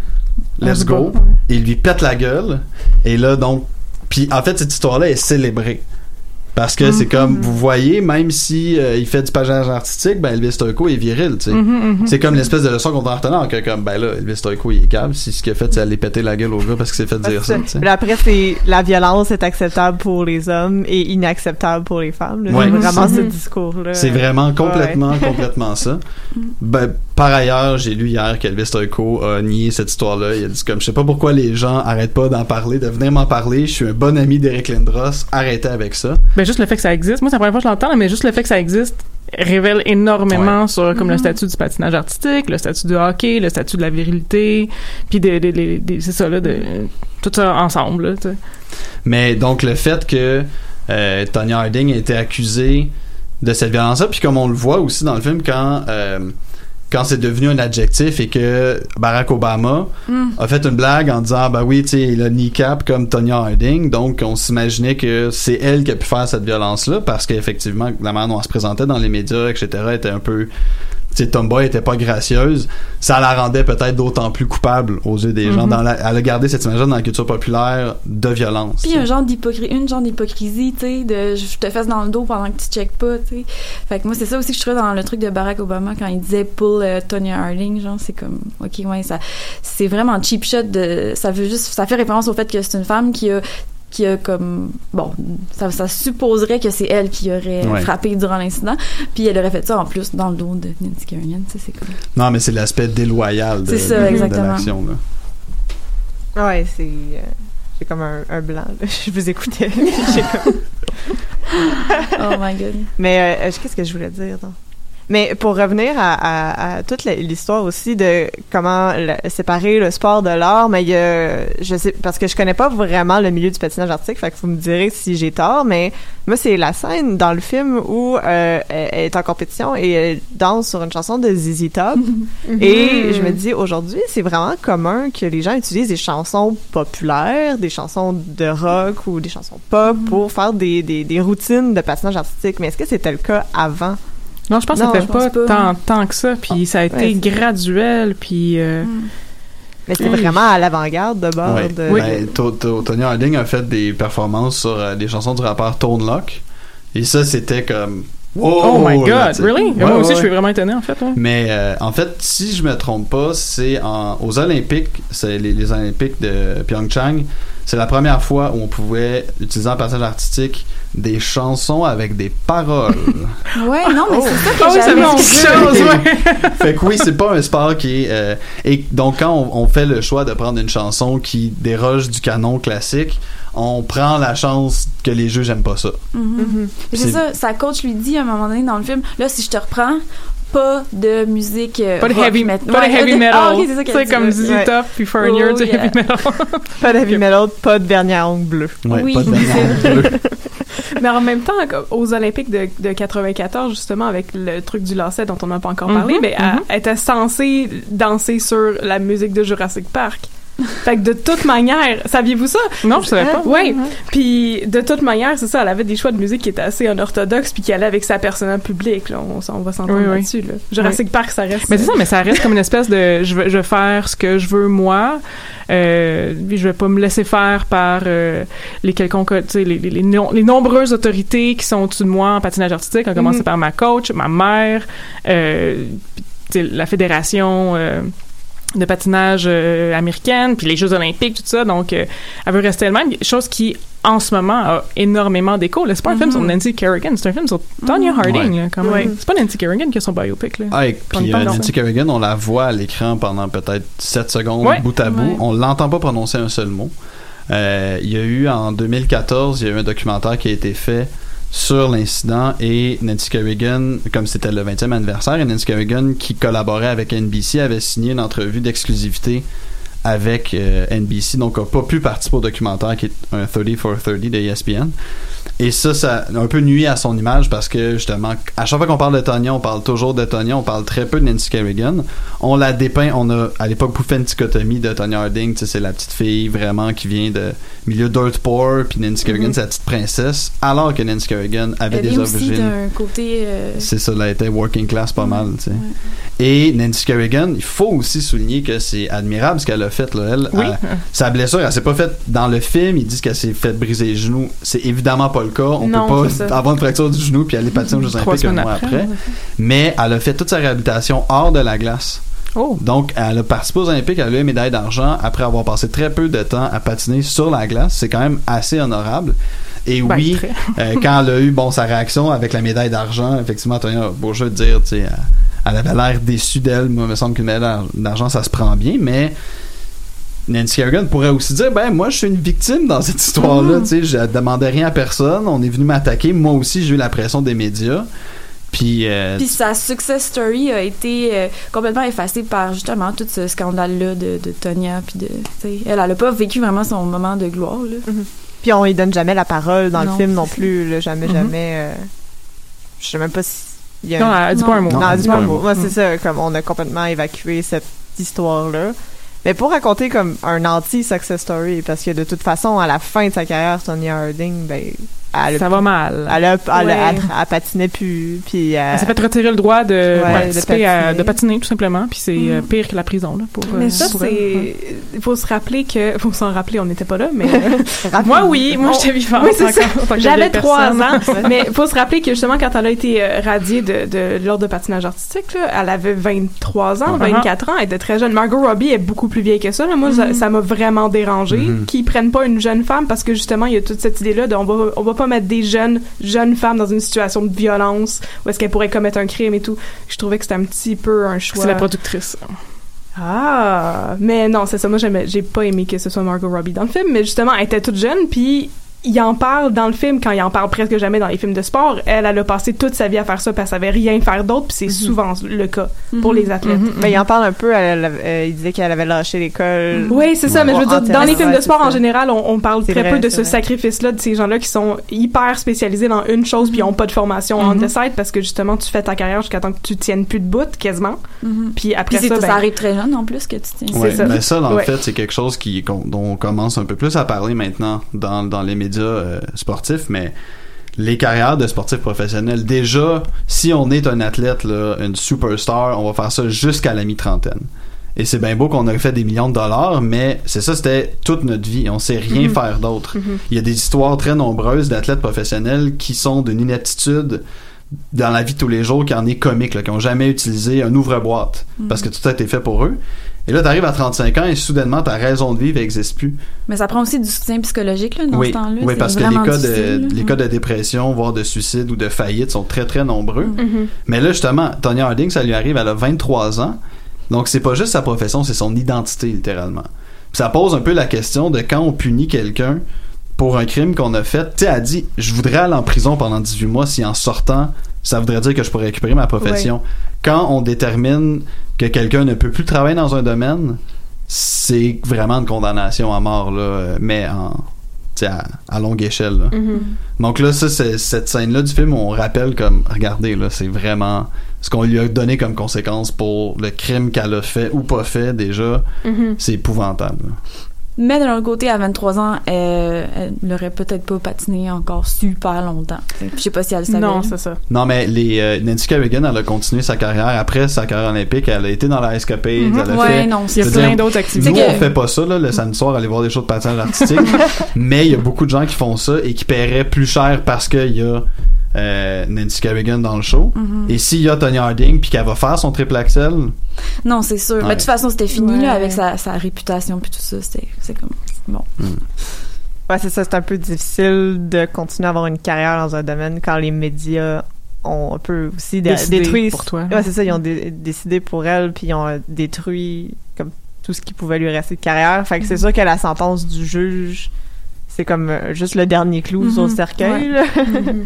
Let's go. go. Et il lui pète la gueule. Et là donc puis en fait cette histoire-là est célébrée. Parce que c'est Mhm. comme vous voyez même si euh, il fait du passage artistique, ben Elvis Stoico est viril, tu sais. Mhm, mhm. C'est comme l'espèce de leçon qu'on doit retenir que comme ben là Elvis Stoico il est câble, si ce qu'il a fait c'est aller péter la gueule au gars parce qu'il s'est fait dire ça, tu sais. Puis après, c'est la violence est acceptable pour les hommes et inacceptable pour les femmes. là. Ouais. C'est vraiment ce Mhm. discours-là. C'est vraiment complètement, Ouais. complètement ça. Ben, par ailleurs, j'ai lu hier qu'Elvis Stoico a nié cette histoire-là. Il a dit comme, je sais pas pourquoi les gens arrêtent pas d'en parler, de venir m'en parler. Je suis un bon ami d'Eric Lindros. Arrêtez avec ça. Ben, juste le fait que ça existe. Moi, c'est la première fois que je l'entends, mais juste le fait que ça existe révèle énormément sur comme le statut du patinage artistique, le statut du hockey, le statut de la virilité, puis de, de- de- de- c'est ça là, de tout ça ensemble. Là, tu sais. Mais donc, le fait que euh, Tony Harding a été accusé de cette violence-là, puis comme on le voit aussi dans le film, quand, euh, quand c'est devenu un adjectif et que Barack Obama Mm. a fait une blague en disant bah oui tu sais il a kneecap comme Tonya Harding donc on s'imaginait que c'est elle qui a pu faire cette violence là parce qu'effectivement la manière dont elle se présentait dans les médias etc était un peu sais Tomboy était pas gracieuse ça la rendait peut-être d'autant plus coupable aux yeux des gens Mhm. dans la, elle a gardé cette image dans la culture populaire de violence Puis un genre d'hypocrisie, une genre d'hypocrisie, tu sais, de je te fesse dans le dos pendant que tu checkes pas, tu sais. Fait que moi, c'est ça aussi que je trouvais dans le truc de Barack Obama quand il disait pull euh, Tonya Harding, genre, c'est comme, ok, ouais, ça, c'est vraiment cheap shot de, ça veut juste, ça fait référence au fait que c'est une femme qui a, qui a comme, bon, ça, ça supposerait que c'est elle qui aurait Ouais. frappé durant l'incident, puis elle aurait fait ça en plus dans le dos de Nancy Kerrigan, c'est comme. non mais c'est l'aspect déloyal de, C'est ça, de- de exactement. l'action là Ouais, c'est. euh, j'ai comme un, un blanc, là. Je vous écoutais. Comme- oh my god. Mais euh, qu'est-ce que je voulais dire, donc? Mais pour revenir à, à- à toute l'histoire aussi de comment le- séparer le sport de l'art, mais il y a, je sais, parce que je connais pas vraiment le milieu du patinage artistique, fait que vous me direz si j'ai tort, mais moi c'est la scène dans le film où euh, elle elle est en compétition et elle danse sur une chanson de ZZ Top. Et je me dis aujourd'hui, c'est vraiment commun que les gens utilisent des chansons populaires, des chansons de rock ou des chansons pop pour faire des, des, des routines de patinage artistique. Mais est-ce que c'était le cas avant? Non, je pense que ça fait pas, pas. tant, tant que ça, puis ça a été Ouais, graduel, puis... euh, Mais c'était vraiment à l'avant-garde de bord Ouais. de... Ben, To- To- Tony Harding a fait des performances sur euh, des chansons du rappeur Tone Loc. Et ça, c'était comme. Oh, my là, God, really? Ouais, Moi aussi, ouais. je suis vraiment étonné, en fait. ouais. Mais euh, en fait, si je me trompe pas, c'est en- aux Olympiques, c'est les, les Olympiques de Pyeongchang, c'est la première fois où on pouvait utiliser en passage artistique des chansons avec des paroles. Ouais, non, mais c'est ça que j'avais quelque chose, ouais. fait que oui, c'est pas un sport qui est. euh, et donc, quand on, on fait le choix de prendre une chanson qui déroge du canon classique, on prend la chance que les jeux j'aime pas ça. Mhm. Et C'est C'est- ça, sa coach lui dit à un moment donné dans le film, là, si je te reprends, pas de musique euh, Pas de heavy, met- pas de Ouais, heavy metal. Ah, c'est ça comme. ZZ Ouais. Top puis Foreigner Oh, du yeah. heavy metal. Pas de heavy metal, pas de dernière ongle bleue. Ouais, Oui, pas de c'est dernière vrai. bleue. Mm-hmm. Mais en même temps, aux Olympiques de, de 94, justement, avec le truc du lacet dont on n'a pas encore parlé, Mhm, ben, elle- mhm. elle était censée danser sur la musique de Jurassic Park. Fait que de toute manière, saviez-vous ça? Non, je savais pas. Oui. Puis de toute manière, c'est ça, elle avait des choix de musique qui étaient assez unorthodoxes puis qui allaient avec sa persona publique. Là. On, on va s'entendre Oui, oui. là-dessus. Là. Jurassic Park, ça reste. Mais c'est ça, mais ça reste comme une espèce de je veux, je veux faire ce que je veux moi. Euh, je vais pas me laisser faire par euh, les quelconques, tu sais, les, les, les, les nombreuses autorités qui sont au-dessus de moi en patinage artistique, en commençant Mhm. par ma coach, ma mère, euh, la fédération. euh, de patinage euh, américaine, puis les Jeux olympiques, tout ça. Donc, euh, elle veut rester elle-même. Chose qui, en ce moment, a énormément d'écho. C'est pas un film sur Nancy Kerrigan, c'est un film sur Tonya Harding, Ouais. là, quand même. Ouais. C'est pas Nancy Kerrigan qui a son biopic, là. Ah, et puis euh. Nancy Kerrigan, on la voit à l'écran pendant peut-être 7 secondes, Ouais. bout à bout. Ouais. On l'entend pas prononcer un seul mot. Euh, Il y a eu en 2014, il y a eu un documentaire qui a été fait sur l'incident et Nancy Kerrigan, comme c'était le 20e anniversaire, et Nancy Kerrigan, qui collaborait avec NBC, avait signé une entrevue d'exclusivité avec euh, NBC, donc a pas pu participer au documentaire qui est un 30 for 30 de ESPN. Et ça, ça a un peu nuit à son image parce que justement, à chaque fois qu'on parle de Tonya, on parle toujours de Tonya, on parle très peu de Nancy Kerrigan. On la dépeint, on a à l'époque bouffé une dichotomie de Tonya Harding, c'est la petite fille vraiment qui vient de milieu dirt poor, puis Nancy Kerrigan, Mhm. sa petite princesse, alors que Nancy Kerrigan avait Elle des origines. d'un côté. euh, C'est ça, elle était working class pas mal, tu sais. Et Nancy Kerrigan, il faut aussi souligner que c'est admirable ce qu'elle a fait, là. Elle, Oui. elle- sa blessure, elle s'est pas faite dans le film, ils disent qu'elle s'est fait briser les genoux. C'est évidemment pas le cas. On Non, peut pas avoir une fracture du genou puis aller patiner aux Jeux Olympiques un mois après. Mais elle a fait toute sa réhabilitation hors de la glace. Oh. Donc, elle a participé aux Olympiques, elle a eu une médaille d'argent après avoir passé très peu de temps à patiner sur la glace. C'est quand même assez honorable. Et Ben, oui, euh, quand elle a eu bon sa réaction avec la médaille d'argent, effectivement, Antonia a beau jeu de dire, tu sais, elle, avait l'air déçue d'elle. Moi, il me semble qu'une médaille d'argent, ça se prend bien, mais Nancy Kerrigan pourrait aussi dire, ben moi, je suis une victime dans cette histoire-là. Mhm. Tu sais, je demandais rien à personne. On est venu m'attaquer. Moi aussi, j'ai eu la pression des médias. Puis, euh, Puis sa success story a été euh, complètement effacée par justement tout ce scandale-là de, de Tonya. Puis de, tu sais, elle, elle a pas vécu vraiment son moment de gloire. Là. Puis on lui donne jamais la parole dans Non, le film non plus, là, jamais, Mhm. jamais. euh, je sais même pas si. y a Non, un- elle dit pas un mot. Non, elle dit pas un mot. Mm. c'est ça, comme on a complètement évacué cette histoire-là. Mais pour raconter comme un anti-success story, parce que de toute façon, à la fin de sa carrière, Sonia Harding, ben, elle a Ça va mal. Elle, a, elle, a- Ouais. elle, elle patinait plus, puis euh, Elle s'est fait retirer le droit de, Ouais, participer de à- patiner. de patiner, tout simplement. Puis c'est euh, pire que la prison, là, pour, Mais euh, ça, c'est. Il faut se rappeler que. faut s'en rappeler, on n'était pas là, mais. Moi, oui, moi, On- j'étais vivante Oui, J'avais trois ans. mais il faut se rappeler que justement, quand elle a été radiée de, de l'ordre de patinage artistique, là, elle avait 23 ans, Uh-huh. 24 ans, elle était très jeune. Margot Robbie est beaucoup plus vieille que ça. là. Moi, ça- Mhm. ça m'a vraiment dérangé Mhm. qu'ils prennent pas une jeune femme parce que justement, il y a toute cette idée-là de on va, on va pas mettre des jeunes, jeunes femmes dans une situation de violence où est-ce qu'elles pourraient commettre un crime et tout. Je trouvais que c'était un petit peu un choix. C'est la productrice. Ah, mais non, c'est ça. Moi, j'ai pas aimé que ce soit Margot Robbie dans le film, mais justement, elle était toute jeune, puis il en parle dans le film quand il en parle presque jamais dans les films de sport. Elle, elle a passé toute sa vie à faire ça, puis elle savait rien faire d'autre, puis c'est souvent le cas pour les athlètes. Mais il en parle un peu, elle, elle- euh, il disait qu'elle avait lâché l'école. Oui, c'est ça, mais je veux dire, dans les films de sport en général on, on parle très vrai, peu de ce sacrifice-là, de ces gens-là qui sont hyper spécialisés dans une chose puis ils ont pas de formation on Mhm. the side parce que justement, tu fais ta carrière jusqu'à temps que tu tiennes plus de bout, quasiment. Mhm. Puis après ça, ça ben- arrive très jeune en plus que tu tiens. Ouais, mais ça, dans Ouais. le fait, c'est quelque chose qui, dont on commence un peu plus à parler maintenant dans, dans les médias euh, sportifs, mais les carrières de sportifs professionnels, déjà, si on est un athlète, là, une superstar, on va faire ça jusqu'à la mi-trentaine. Et c'est bien beau qu'on aurait fait des millions de dollars, mais c'est ça, c'était toute notre vie. On sait rien Mhm. faire d'autre. Mhm. Il y a des histoires très nombreuses d'athlètes professionnels qui sont d'une inaptitude dans la vie de tous les jours qui en est comique, là, qui ont jamais utilisé un ouvre-boîte Mhm. parce que tout a été fait pour eux. Et là, t'arrives à 35 ans et soudainement, ta raison de vivre n'existe plus. Mais ça prend aussi du soutien psychologique là, dans oui, ce temps-là. oui parce que les cas, de, là. les cas de dépression, voire de suicide ou de faillite sont très, très nombreux. Mhm. Mais là, justement, Tonya Harding, ça lui arrive, elle a 23 ans. Donc, c'est pas juste sa profession, c'est son identité, littéralement. Puis ça pose un peu la question de quand on punit quelqu'un pour un crime qu'on a fait. Tu sais, elle dit, je voudrais aller en prison pendant 18 mois si en sortant, ça voudrait dire que je pourrais récupérer ma profession. Quand on détermine que quelqu'un ne peut plus travailler dans un domaine, c'est vraiment une condamnation à mort, là, mais en, à, à longue échelle. là. Mhm. Donc là, ça, c'est cette scène-là du film, on rappelle comme, regardez, là, c'est vraiment ce qu'on lui a donné comme conséquence pour le crime qu'elle a fait ou pas fait déjà. Mhm. C'est épouvantable. Mais de l'autre côté, à 23 ans, euh, elle n'aurait peut-être pas patiné encore super longtemps. Je sais pas si elle le savait. Non, c'est ça. Non, mais les, euh, Nancy Kerrigan, elle a continué sa carrière après sa carrière olympique. Elle a été dans la escapade. Elle a Ouais, fait. non, il y a plein d'autres activités. Nous, C'est on que- fait pas ça, là, le samedi soir, aller voir des shows de patinage artistique. mais il y a beaucoup de gens qui font ça et qui paieraient plus cher parce qu'il y a euh, Nancy Kerrigan dans le show. Mhm. Et s'il y a Tony Harding puis qu'elle va faire son triple axel, Non, c'est sûr. Ouais. Mais de toute façon, c'était fini Ouais. là, avec sa, sa réputation puis tout ça. C'était c'est comme bon. Ouais, c'est ça, c'est un peu difficile de continuer à avoir une carrière dans un domaine quand les médias ont un peu aussi dé- Décidé détruit pour toi. Ouais, c'est ça, ils ont dé- décidé pour elle puis ils ont euh, détruit comme tout ce qui pouvait lui rester de carrière. Fait que c'est sûr que la sentence du juge c'est comme euh, juste le dernier clou sur le cercueil. Ouais. là. Mhm.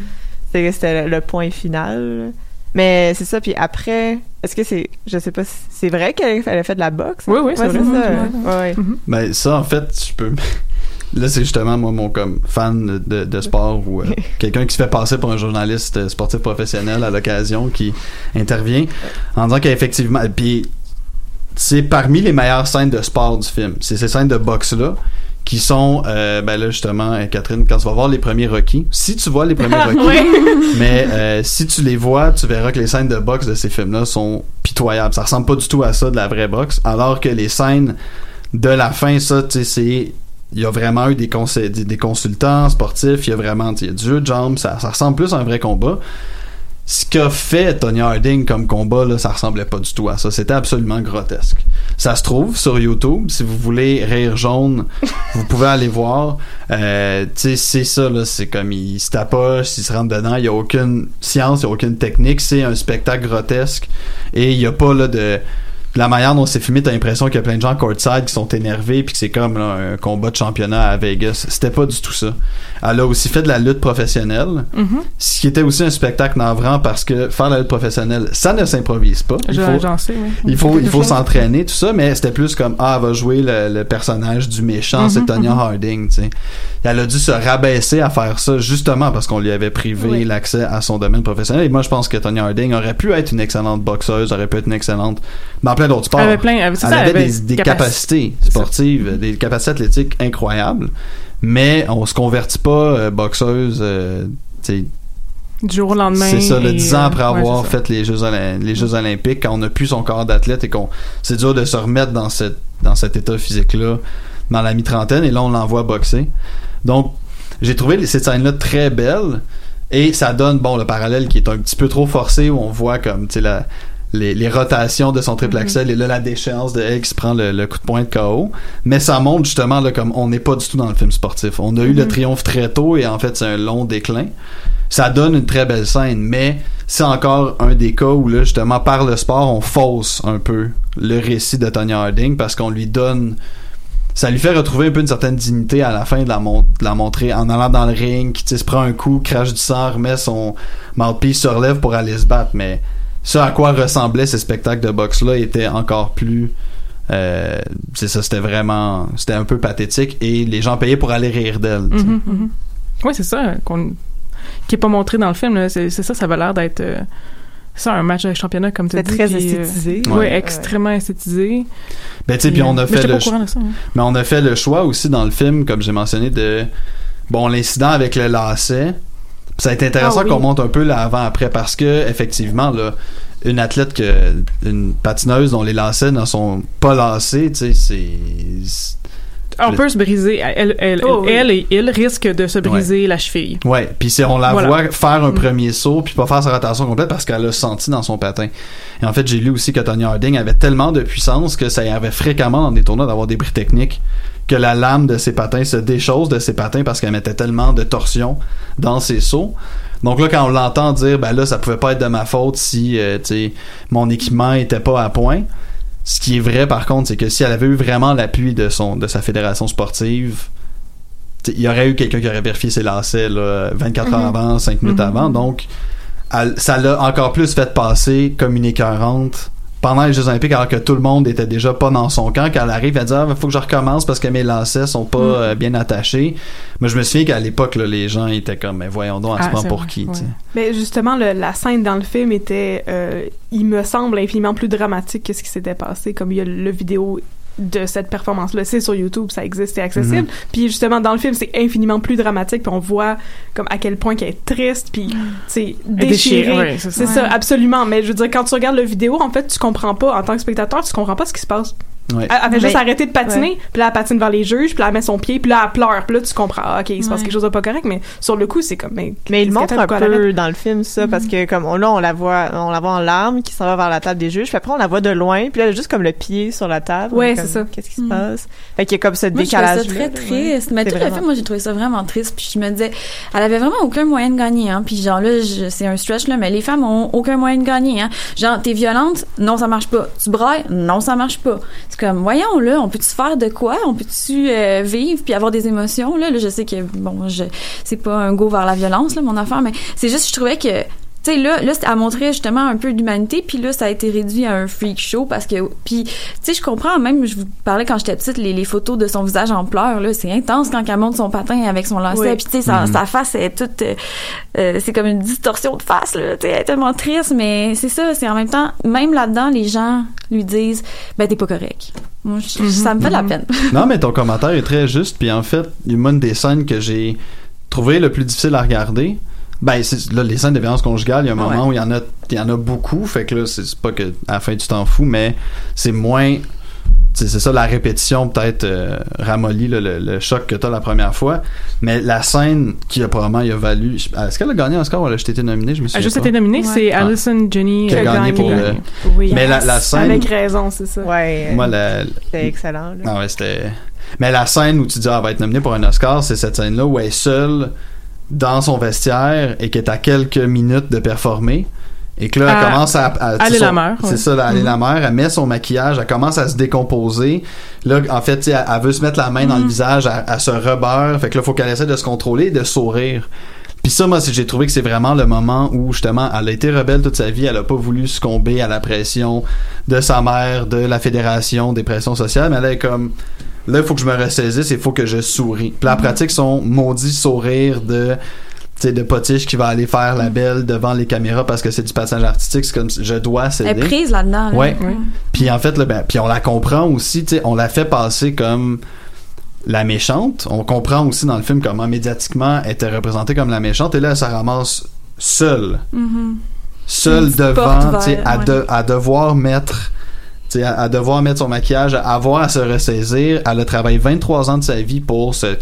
C'est- C'était le, le point final. Mais c'est ça, puis après, est-ce que c'est, je sais pas, si c'est vrai qu'elle elle a fait de la boxe? Oui, oui, c'est Ouais, vrai. ça. Mhm. Ouais, ouais. Ben ça en fait, je peux Là, c'est justement moi mon comme fan de, de sport ou euh, quelqu'un qui se fait passer pour un journaliste euh, sportif professionnel à l'occasion qui intervient en disant qu'effectivement puis c'est parmi les meilleures scènes de sport du film. C'est ces scènes de boxe là qui sont euh, ben là justement euh, Catherine quand tu vas voir les premiers Rocky si tu vois les premiers Rocky mais euh, si tu les vois tu verras que les scènes de boxe de ces films là sont pitoyables. Ça ressemble pas du tout à ça de la vraie boxe alors que les scènes de la fin ça tu sais c'est il y a vraiment eu des, des, des consultants sportifs il y a vraiment il y a du jeu de jambes ça, ça ressemble plus à un vrai combat ce qu'a fait Tony Harding comme combat, là, ça ressemblait pas du tout à ça. C'était absolument grotesque. Ça se trouve sur YouTube. Si vous voulez rire jaune, vous pouvez aller voir. Euh, c'est ça, là. C'est comme il se tapoche, il se rentre dedans. Il y a aucune science, il y a aucune technique. C'est un spectacle grotesque. Et il y a pas, là, de la manière dont c'est filmé, t'as l'impression qu'il y a plein de gens courtside qui sont énervés puis que c'est comme là, un combat de championnat à Vegas. C'était pas du tout ça. Elle a aussi fait de la lutte professionnelle, Mhm. ce qui était aussi un spectacle navrant parce que faire la lutte professionnelle, ça ne s'improvise pas. Il faut, J'en sais, oui. il faut, il Quelque faut chose. s'entraîner, tout ça, mais c'était plus comme, ah, elle va jouer le, le personnage du méchant, Mhm, c'est Tonya mhm. Harding, tu sais. Elle a dû se rabaisser à faire ça, justement parce qu'on lui avait privé Oui. l'accès à son domaine professionnel. Et moi, je pense que Tonya Harding aurait pu être une excellente boxeuse, aurait pu être une excellente, dans plein d'autres sports. Elle avait plein- elle- c'est Elle ça, avait des, des capaci- capacités sportives, des capacités athlétiques incroyables, mais on se convertit pas euh, boxeuse, euh, Du jour au lendemain. c'est ça, le et, 10 ans euh, après avoir fait les Jeux, les Jeux Olympiques, quand on n'a plus son corps d'athlète et qu'on c'est dur de se remettre dans, cette, dans cet état physique-là dans la mi-trentaine, et là, on l'envoie boxer. Donc, j'ai trouvé cette scène-là très belle, et ça donne, bon, le parallèle qui est un petit peu trop forcé, où on voit comme, tu sais, la- les, les rotations de son triple Mhm. axel et là la déchéance de se prend le, le coup de poing de KO mais ça montre justement là comme on n'est pas du tout dans le film sportif on a eu le Mhm. triomphe très tôt et en fait c'est un long déclin ça donne une très belle scène, mais c'est encore un des cas où là justement par le sport on fausse un peu le récit de Tonya Harding parce qu'on lui donne ça lui fait retrouver un peu une certaine dignité à la fin de la, mon- de la montrer en allant dans le ring, qui se prend un coup, crache du sang, remet son mouthpiece, se relève pour aller se battre. Mais ce à quoi ressemblaient ces spectacles de boxe-là était encore plus... euh, c'est ça, c'était vraiment... C'était un peu pathétique et les gens payaient pour aller rire d'elle. Mhm, mhm. Ouais, c'est ça, qu'on, qui est pas montré dans le film, là. C'est, ça, ça avait l'air d'être, euh, ça, un match de championnat, comme tu dis. très puis, euh, esthétisé. ouais, Ouais. extrêmement esthétisé. Ben, tu sais, puis on a mais fait le ça, hein. Mais on a fait le choix aussi dans le film, comme j'ai mentionné, de bon l'incident avec le lacet. Ça a été intéressant Ah oui. qu'on monte un peu l'avant-après parce que effectivement là, une athlète que une patineuse dont les lacets ne sont pas lacés, tu sais, c'est On Le- peut se briser. Elle, elle, Oh, oui. elle et il risquent de se briser la cheville. Ouais, puis c'est on la Voilà. voit faire un Mm. premier saut puis pas faire sa rotation complète parce qu'elle l'a senti dans son patin. Et en fait, j'ai lu aussi que Tony Harding avait tellement de puissance que ça y avait fréquemment dans des tournois d'avoir des bris techniques que la lame de ses patins se déchausse de ses patins parce qu'elle mettait tellement de torsion dans ses sauts. Donc là, quand on l'entend dire, ben là, ça pouvait pas être de ma faute si, euh, mon équipement était pas à point. Ce qui est vrai, par contre, c'est que si elle avait eu vraiment l'appui de son, de sa fédération sportive, il y aurait eu quelqu'un qui aurait vérifié ses lacets là, 24 heures Mhm. avant, 5 minutes Mhm. avant. Donc, elle- ça l'a encore plus fait passer comme une écœurante pendant les Jeux Olympiques, alors que tout le monde était déjà pas dans son camp. Quand elle arrive, elle dit Ah, faut que je recommence parce que mes lacets sont pas Mhm. euh, bien attachés. Mais je me souviens qu'à l'époque, les gens étaient comme Mais voyons donc, elle se Ah, prend pour vrai, qui ouais. Mais justement, le- la scène dans le film était, euh, il me semble, infiniment plus dramatique que ce qui s'était passé. Comme il y a le vidéo de cette performance-là, c'est sur YouTube, ça existe, c'est accessible. Mhm. Puis justement, dans le film, c'est infiniment plus dramatique, puis on voit comme à quel point qu'elle est triste, puis c'est Elle est déchirée. déchirée, ouais, c'est c'est ça. Ouais. absolument. Mais je veux dire, quand tu regardes le vidéo, en fait, tu comprends pas, en tant que spectateur, tu comprends pas ce qui se passe. Ouais. Elle, fait juste arrêter de patiner, puis là, elle patine vers les juges, puis là, elle met son pied, puis là, elle pleure, puis là, tu comprends, ah, ok, il se passe Ouais. quelque chose de pas correct, mais sur le coup, c'est comme, mais, Mais il montre un peu dans le film ça parce que comme on, là on la voit on la voit en larmes qui s'en va vers la table des juges puis après on la voit de loin puis là elle a juste comme le pied sur la table Ouais, c'est comme, ça. qu'est-ce qui se Mm. passe? Fait qu'il y a comme ce décalage ça très triste. Mais tout le film, moi, j'ai trouvé ça vraiment triste. Puis je me disais, elle avait vraiment aucun moyen de gagner. Hein. Puis genre là, c'est un stretch là, mais les femmes ont aucun moyen de gagner. Hein. Genre, t'es violente, non, ça marche pas. Tu brailles, non, ça marche pas. C'est voyons là, on peut-tu faire de quoi? On peut-tu euh, vivre puis avoir des émotions là Je sais que bon, je c'est pas un go vers la violence là, mon affaire, mais c'est juste, je trouvais que sais là là elle montrait justement un peu d'humanité puis là ça a été réduit à un freak show parce que puis tu sais je comprends même je vous parlais quand j'étais petite les, les photos de son visage en pleurs là c'est intense quand elle monte son patin avec son lacet Oui. puis tu sais sa, Mhm. sa face est toute euh, euh, c'est comme une distorsion de face là tu sais elle est tellement triste mais c'est ça c'est en même temps même là-dedans les gens lui disent ben t'es pas correct Moi, je- ça me fait de la peine non, mais ton commentaire est très juste. Puis en fait, il y a une des scènes que j'ai trouvé le plus difficile à regarder. Ben, c'est, là, les scènes de violence conjugale, il y a un moment Ouais. où il y en a, il y en a beaucoup. Fait que là, c'est, c'est pas que à la fin tu t'en fous, mais c'est moins. c'est c'est ça, la répétition peut-être euh, le, le choc que t'as la première fois. Mais la scène qui a probablement il a valu. Est-ce qu'elle a gagné un score ou elle a juste été nominée? Je me Elle a juste été nominée, Ouais. c'est Ah. Alison Jenny Qui a gagné pour le- Oui. Mais la- la scène- Avec raison, c'est ça. Ouais. Moi, la, C'était excellent. là. Ah ouais, c'était. Mais la scène où tu dis, ah, elle va être nominée pour un Oscar, c'est cette scène-là où elle est seule dans son vestiaire et qu'elle est à quelques minutes de performer. Et que là, elle commence à. à- aller son- la mer, C'est ouais. ça, là, aller Mhm. la mer. Elle met son maquillage, elle commence à se décomposer. Là, en fait, elle, elle veut se mettre la main dans le visage, elle, elle se rebeurre. Fait que là, faut qu'elle essaie de se contrôler et de sourire. Puis ça, moi, j'ai trouvé que c'est vraiment le moment où, justement, elle a été rebelle toute sa vie. Elle a pas voulu succomber à la pression de sa mère, de la fédération, des pressions sociales. Mais elle est comme, là, il faut que je me ressaisisse et il faut que je souris. Puis la pratique son maudit sourire de de potiche qui va aller faire la belle devant les caméras parce que c'est du patinage artistique, c'est comme je dois céder. Elle est prise là-dedans. là. Ouais. Puis en fait, là, ben, puis on la comprend aussi, tu on la fait passer comme la méchante. On comprend aussi dans le film comment médiatiquement elle était représentée comme la méchante. Et là, elle se ramasse seule. Mhm. Seule devant, tu à, ouais. de- à devoir mettre à, à devoir mettre son maquillage, à avoir à se ressaisir. Elle a travaillé 23 ans de sa vie pour ce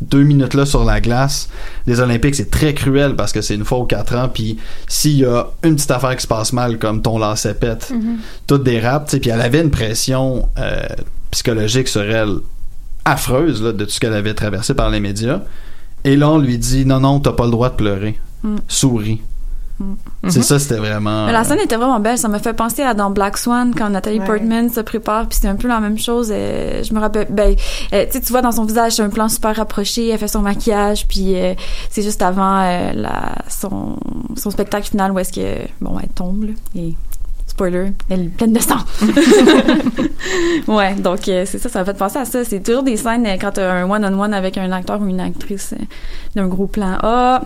deux minutes là sur la glace les Olympiques c'est très cruel parce que c'est une fois ou quatre ans puis s'il y a une petite affaire qui se passe mal comme ton lacet pète Mhm. tout dérape puis elle avait une pression euh, psychologique sur elle affreuse là, de tout ce qu'elle avait traversé par les médias et là on lui dit non non t'as pas le droit de pleurer Mm. souris Mm. c'est ça c'était vraiment Mais la scène était vraiment belle. Ça m'a fait penser à dans Black Swan quand Nathalie Ouais. Portman se prépare, puis c'est un peu la même chose. euh, je me rappelle, ben, euh, tu tu vois dans son visage, c'est un plan super rapproché. Elle fait son maquillage, puis euh, c'est juste avant euh, la, son, son spectacle final où est-ce que bon, elle tombe là, et spoiler, elle est pleine de sang. ouais, donc euh, c'est ça, ça m'a fait penser à ça. C'est toujours des scènes euh, quand t'as un one-on-one avec un acteur ou une actrice euh, d'un gros plan. Ah,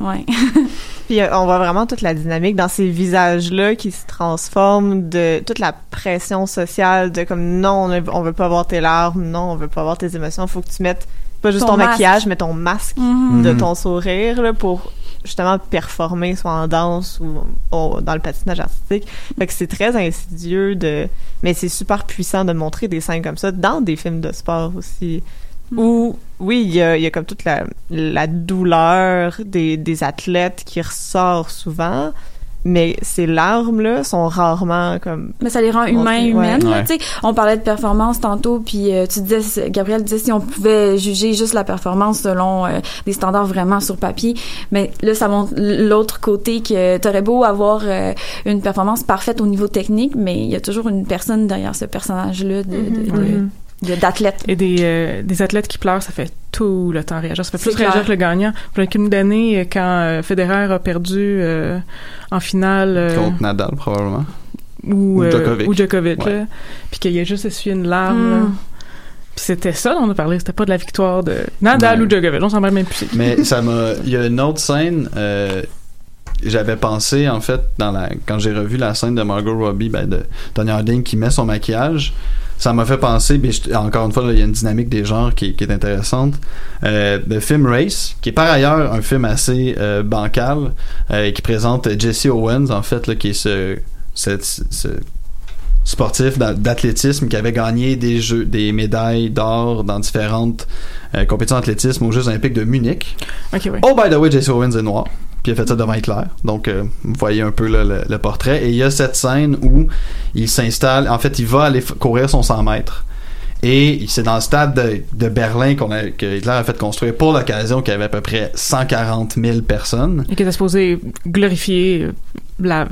ouais. Puis euh, on voit vraiment toute la dynamique dans ces visages-là qui se transforment de toute la pression sociale de comme non, on, veut pas voir tes larmes, non, on veut pas voir tes émotions, faut que tu mettes pas juste Ton maquillage, mais ton masque Mhm. de Mhm. ton sourire là, pour justement performer soit en danse ou au- dans le patinage artistique. Fait que c'est très insidieux de mais c'est super puissant de montrer des scènes comme ça dans des films de sport aussi où oui, il y a, il y a comme toute la, la douleur des, des athlètes qui ressort souvent, mais ces larmes-là sont rarement comme... Mais ça les rend humains, humaines. Ouais. là, tu sais. On parlait de performance tantôt, puis euh, tu disais, Gabriel disait si on pouvait juger juste la performance selon euh, des standards vraiment sur papier, mais là ça montre l'autre côté que t'aurais beau avoir euh, une performance parfaite au niveau technique, mais il y a toujours une personne derrière ce personnage-là de, de- de- Mhm. de- d'athlète. Et des, euh, des athlètes qui pleurent, ça fait tout le temps réagir. Ça fait plus réagir que le gagnant. Pour une d'année, euh, quand euh, Federer a perdu euh, en finale... euh, contre Nadal probablement ou, Ou euh, Djokovic. ou Djokovic, Ouais. là. Puis qu'il a juste essuyé une larme, là. Mm. Puis c'était ça dont on a parlé. C'était pas de la victoire de Nadal Ouais. ou Djokovic. On s'en rappelle même plus. Mais ça m'a. Il y a une autre scène. euh, j'avais pensé en fait dans la quand j'ai revu la scène de Margot Robbie, ben, de Tony Harding qui met son maquillage. Ça m'a fait penser, mais je- encore une fois, il y a une dynamique des genres qui, qui est intéressante. Euh, le film Race, qui est par ailleurs un film assez euh, bancal, euh, qui présente Jesse Owens, en fait, là, qui est ce, cette- ce sportif d'a- d'athlétisme qui avait gagné des jeux, des médailles d'or dans différentes euh, compétitions d'athlétisme aux Jeux Olympiques de Munich. Ouais. Oh, by the way, Jesse Owens est noir. Puis il a fait ça devant Hitler. Donc, euh, vous voyez un peu le, portrait. Et il y a cette scène où il s'installe. En fait, il va aller courir son 100 mètres. Et c'est dans le stade de, de Berlin qu'on a, que Hitler a fait construire pour l'occasion, qu'il y avait à peu près 140 000 personnes. Et qui était supposé glorifier euh, la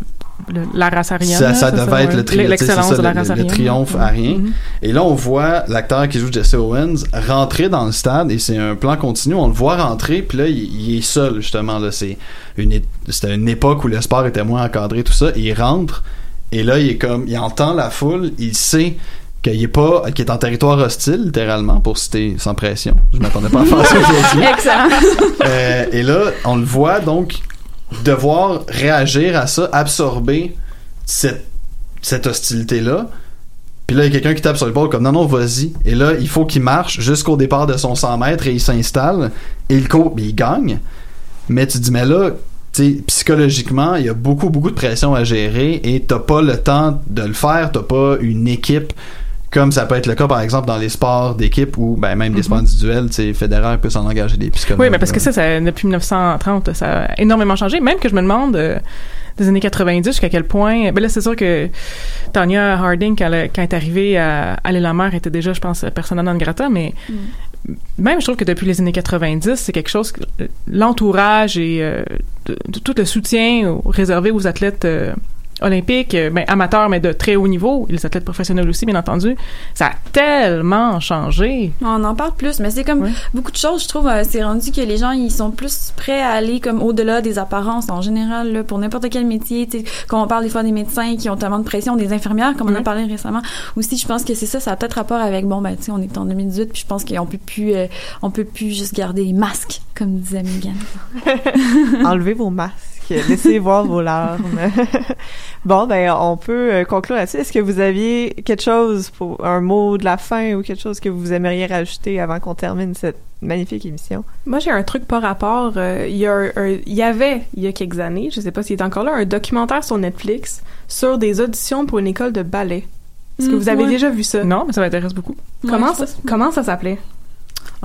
le- la race aryenne. ça, devait être le, tri- ça, de la le- race le, aryenne. triomphe arien. Mhm. Et là, on voit l'acteur qui joue Jesse Owens rentrer dans le stade et c'est un plan continu. On le voit rentrer, puis là, il, il est seul, justement. C'est une, c'était une époque où le sport était moins encadré, tout ça. Et il rentre, et là, il est comme, il entend la foule, il sait qu'il est pas, qu'il est en territoire hostile, littéralement, pour citer sans pression. Je m'attendais pas à faire ça aujourd'hui. Excellent. Euh, et là, on le voit donc devoir réagir à ça, absorber cette, hostilité-là. Puis là, il y a quelqu'un qui tape sur l'épaule comme non, non, vas-y. Et là, il faut qu'il marche jusqu'au départ de son 100 mètres et il s'installe. Et il court, il gagne. Mais tu dis, mais là, psychologiquement, il y a beaucoup, beaucoup de pression à gérer et t'as pas le temps de le faire. T'as pas une équipe comme ça peut être le cas, par exemple, dans les sports d'équipe ou ben, même des sports individuels, tu sais, Federer peut s'en engager des psychologues. Oui, mais parce que ça, ça, depuis 1930, ça a énormément changé. Même que je me demande euh, des années 90 jusqu'à quel point. Ben là, c'est sûr que Tanya Harding, quand elle, quand elle est arrivée à, à l'île la mer, était déjà, je pense, persona non grata, mais même je trouve que depuis les années 90, c'est quelque chose que l'entourage et euh, de- de- tout le soutien réservé aux athlètes euh, olympiques, euh, ben, amateurs, mais de très haut niveau, et les athlètes professionnels aussi, bien entendu, ça a tellement changé. On en parle plus, mais c'est comme beaucoup de choses, je trouve, euh, c'est rendu que les gens, ils sont plus prêts à aller comme au-delà des apparences en général, là, pour n'importe quel métier, tu sais, quand on parle des fois des médecins qui ont tellement de pression, des infirmières, comme on a parlé récemment, aussi, je pense que c'est ça, ça a peut-être rapport avec, bon, ben, tu sais, on est en 2018, puis je pense qu'on peut plus, euh, on peut plus juste garder les masques, comme disait Megan. Enlevez vos masques, laissez voir vos larmes. bon, ben, on peut euh, conclure là-dessus. Est-ce que vous aviez quelque chose pour un mot de la fin ou quelque chose que vous aimeriez rajouter avant qu'on termine cette magnifique émission? Moi, j'ai un truc par rapport. euh, Il y, a un- un- il y avait, il y a quelques années, je sais pas s'il est encore là, un documentaire sur Netflix sur des auditions pour une école de ballet. Est-ce que Mm, vous avez ouais. déjà vu ça? Non, mais ça m'intéresse beaucoup. Comment, Ouais, ça, comment ça s'appelait?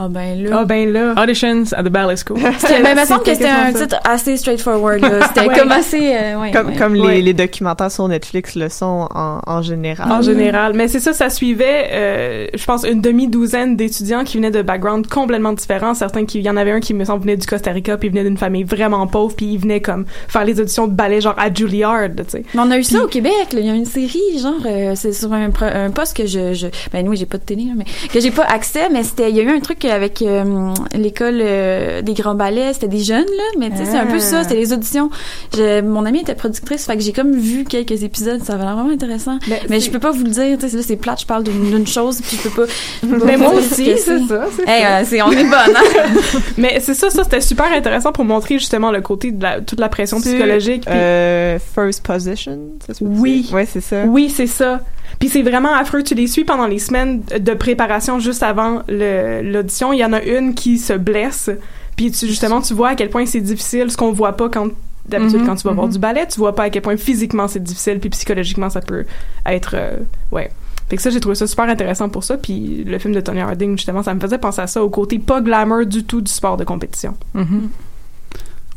Ah, ben, là. Ah, ben là. Auditions at the Ballet School. C'était- ben, il me semble que c'était un titre assez straightforward. C'était Ouais. comme assez, euh, ouais, comme ouais. comme les, Ouais. les documentaires sur Netflix le sont en, en général. En général. Mais c'est ça, ça suivait, euh, je pense, une demi-douzaine d'étudiants qui venaient de backgrounds complètement différents. Certains qui, il y en avait un qui, me semble, venait du Costa Rica, puis il venait d'une famille vraiment pauvre, puis il venait comme faire les auditions de ballet, genre à Juilliard, tu sais. Mais on a eu ça au Québec, là. Il y a une série, genre, euh, c'est sur un, pro- un poste que je, je, ben oui, j'ai pas de télé, mais que j'ai pas accès, mais c'était, il y a eu un truc avec euh, l'école euh, des grands ballets, c'était des jeunes, là, mais tu sais, c'est un peu Ah. ça, c'était les auditions. Je, mon amie était productrice, fait que j'ai comme vu quelques épisodes, ça avait l'air vraiment intéressant. Mais Mais, je peux pas vous le dire, tu sais, là, c'est plate, je parle d'une chose, puis je peux pas. je peux pas Mais moi aussi, c'est ça, c'est Hey, ça. euh, c'est, on est bonne, hein? Mais c'est ça, ça c'était super intéressant pour montrer justement le côté de la, toute la pression psychologique. Euh, first position, ça se peut Oui. dire? Ouais, c'est ça. Oui, c'est ça. Puis c'est vraiment affreux. Tu les suis pendant les semaines de préparation juste avant l'audition. Il y en a une qui se blesse. Puis tu, justement, tu vois à quel point c'est difficile, ce qu'on voit pas quand d'habitude Mhm, quand tu vas voir mhm. du ballet, tu vois pas à quel point physiquement c'est difficile, puis psychologiquement ça peut être euh, ouais. Fait que ça, j'ai trouvé ça super intéressant pour ça. Puis le film de Tony Harding, justement, ça me faisait penser à ça, au côté pas glamour du tout du sport de compétition. Mhm.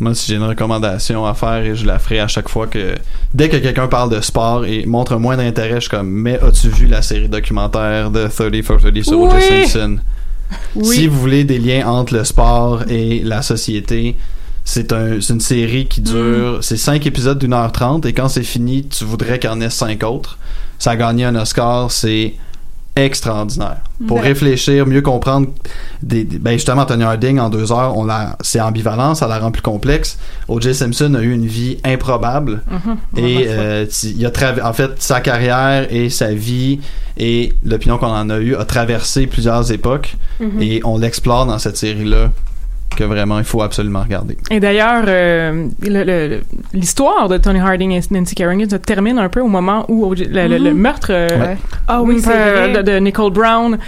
Moi, si j'ai une recommandation à faire et je la ferai à chaque fois que dès que quelqu'un parle de sport et montre un moindre intérêt, je suis comme mais as-tu vu la série documentaire de 30 for 30 sur O.J. Oui! Simpson? Oui. Si vous voulez des liens entre le sport et la société, c'est un, une série qui dure, c'est cinq épisodes d'une heure trente et quand c'est fini, tu voudrais qu'il y en ait cinq autres. Ça a gagné un Oscar, c'est extraordinaire. Pour Ouais. réfléchir, mieux comprendre des, des- ben justement Tony Harding en deux heures, on l'a, c'est ambivalent, ça la rend plus complexe. O.J. Simpson a eu une vie improbable Mhm. et euh, il a en fait sa carrière et sa vie et l'opinion qu'on en a eu a traversé plusieurs époques Mhm. et on l'explore dans cette série là que vraiment il faut absolument regarder. Et d'ailleurs, euh, l'histoire de Tony Harding et Nancy Kerrigan se termine un peu au moment où le, le- le meurtre euh, Ouais. Ah oui, euh, de, de Nicole Brown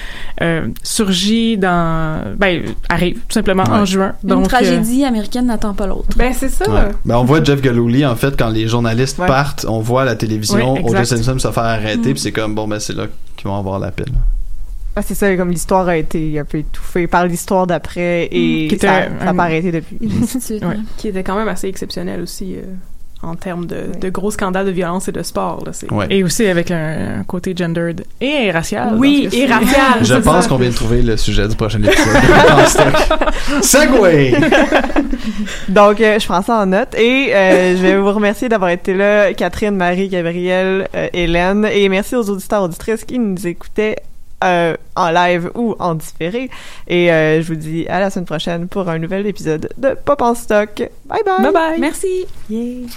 euh, surgit dans ben arrive tout simplement en juin. Une Donc euh, tragédie américaine n'attend pas l'autre. Ben c'est ça. Ouais. Ben, on voit Jeff Galouli en fait quand les journalistes Ouais. partent, on voit à la télévision O.J. Simpson se faire arrêter Mm. puis c'est comme bon ben c'est là qu'ils vont avoir la pile. Ah, c'est ça, comme l'histoire a été un peu étouffée par l'histoire d'après et Qui était ça n'a pas arrêté depuis. Ouais. hein. qui était quand même assez exceptionnel aussi euh, en termes de, de gros scandales de violence et de sport. Là, c'est- Ouais. Et aussi avec un, un côté gendered et racial. Oui, et racial. Je pense qu'on vient de trouver le sujet du prochain épisode. Segway! Donc, euh, je prends ça en note et euh, je vais vous remercier d'avoir été là, Catherine, Marie, Gabrielle, euh, Hélène, et merci aux auditeurs auditrices qui nous écoutaient euh, en live ou en différé. Et euh, je vous dis à la semaine prochaine pour un nouvel épisode de Pop en stock. Bye bye! Bye bye! Merci. Yeah.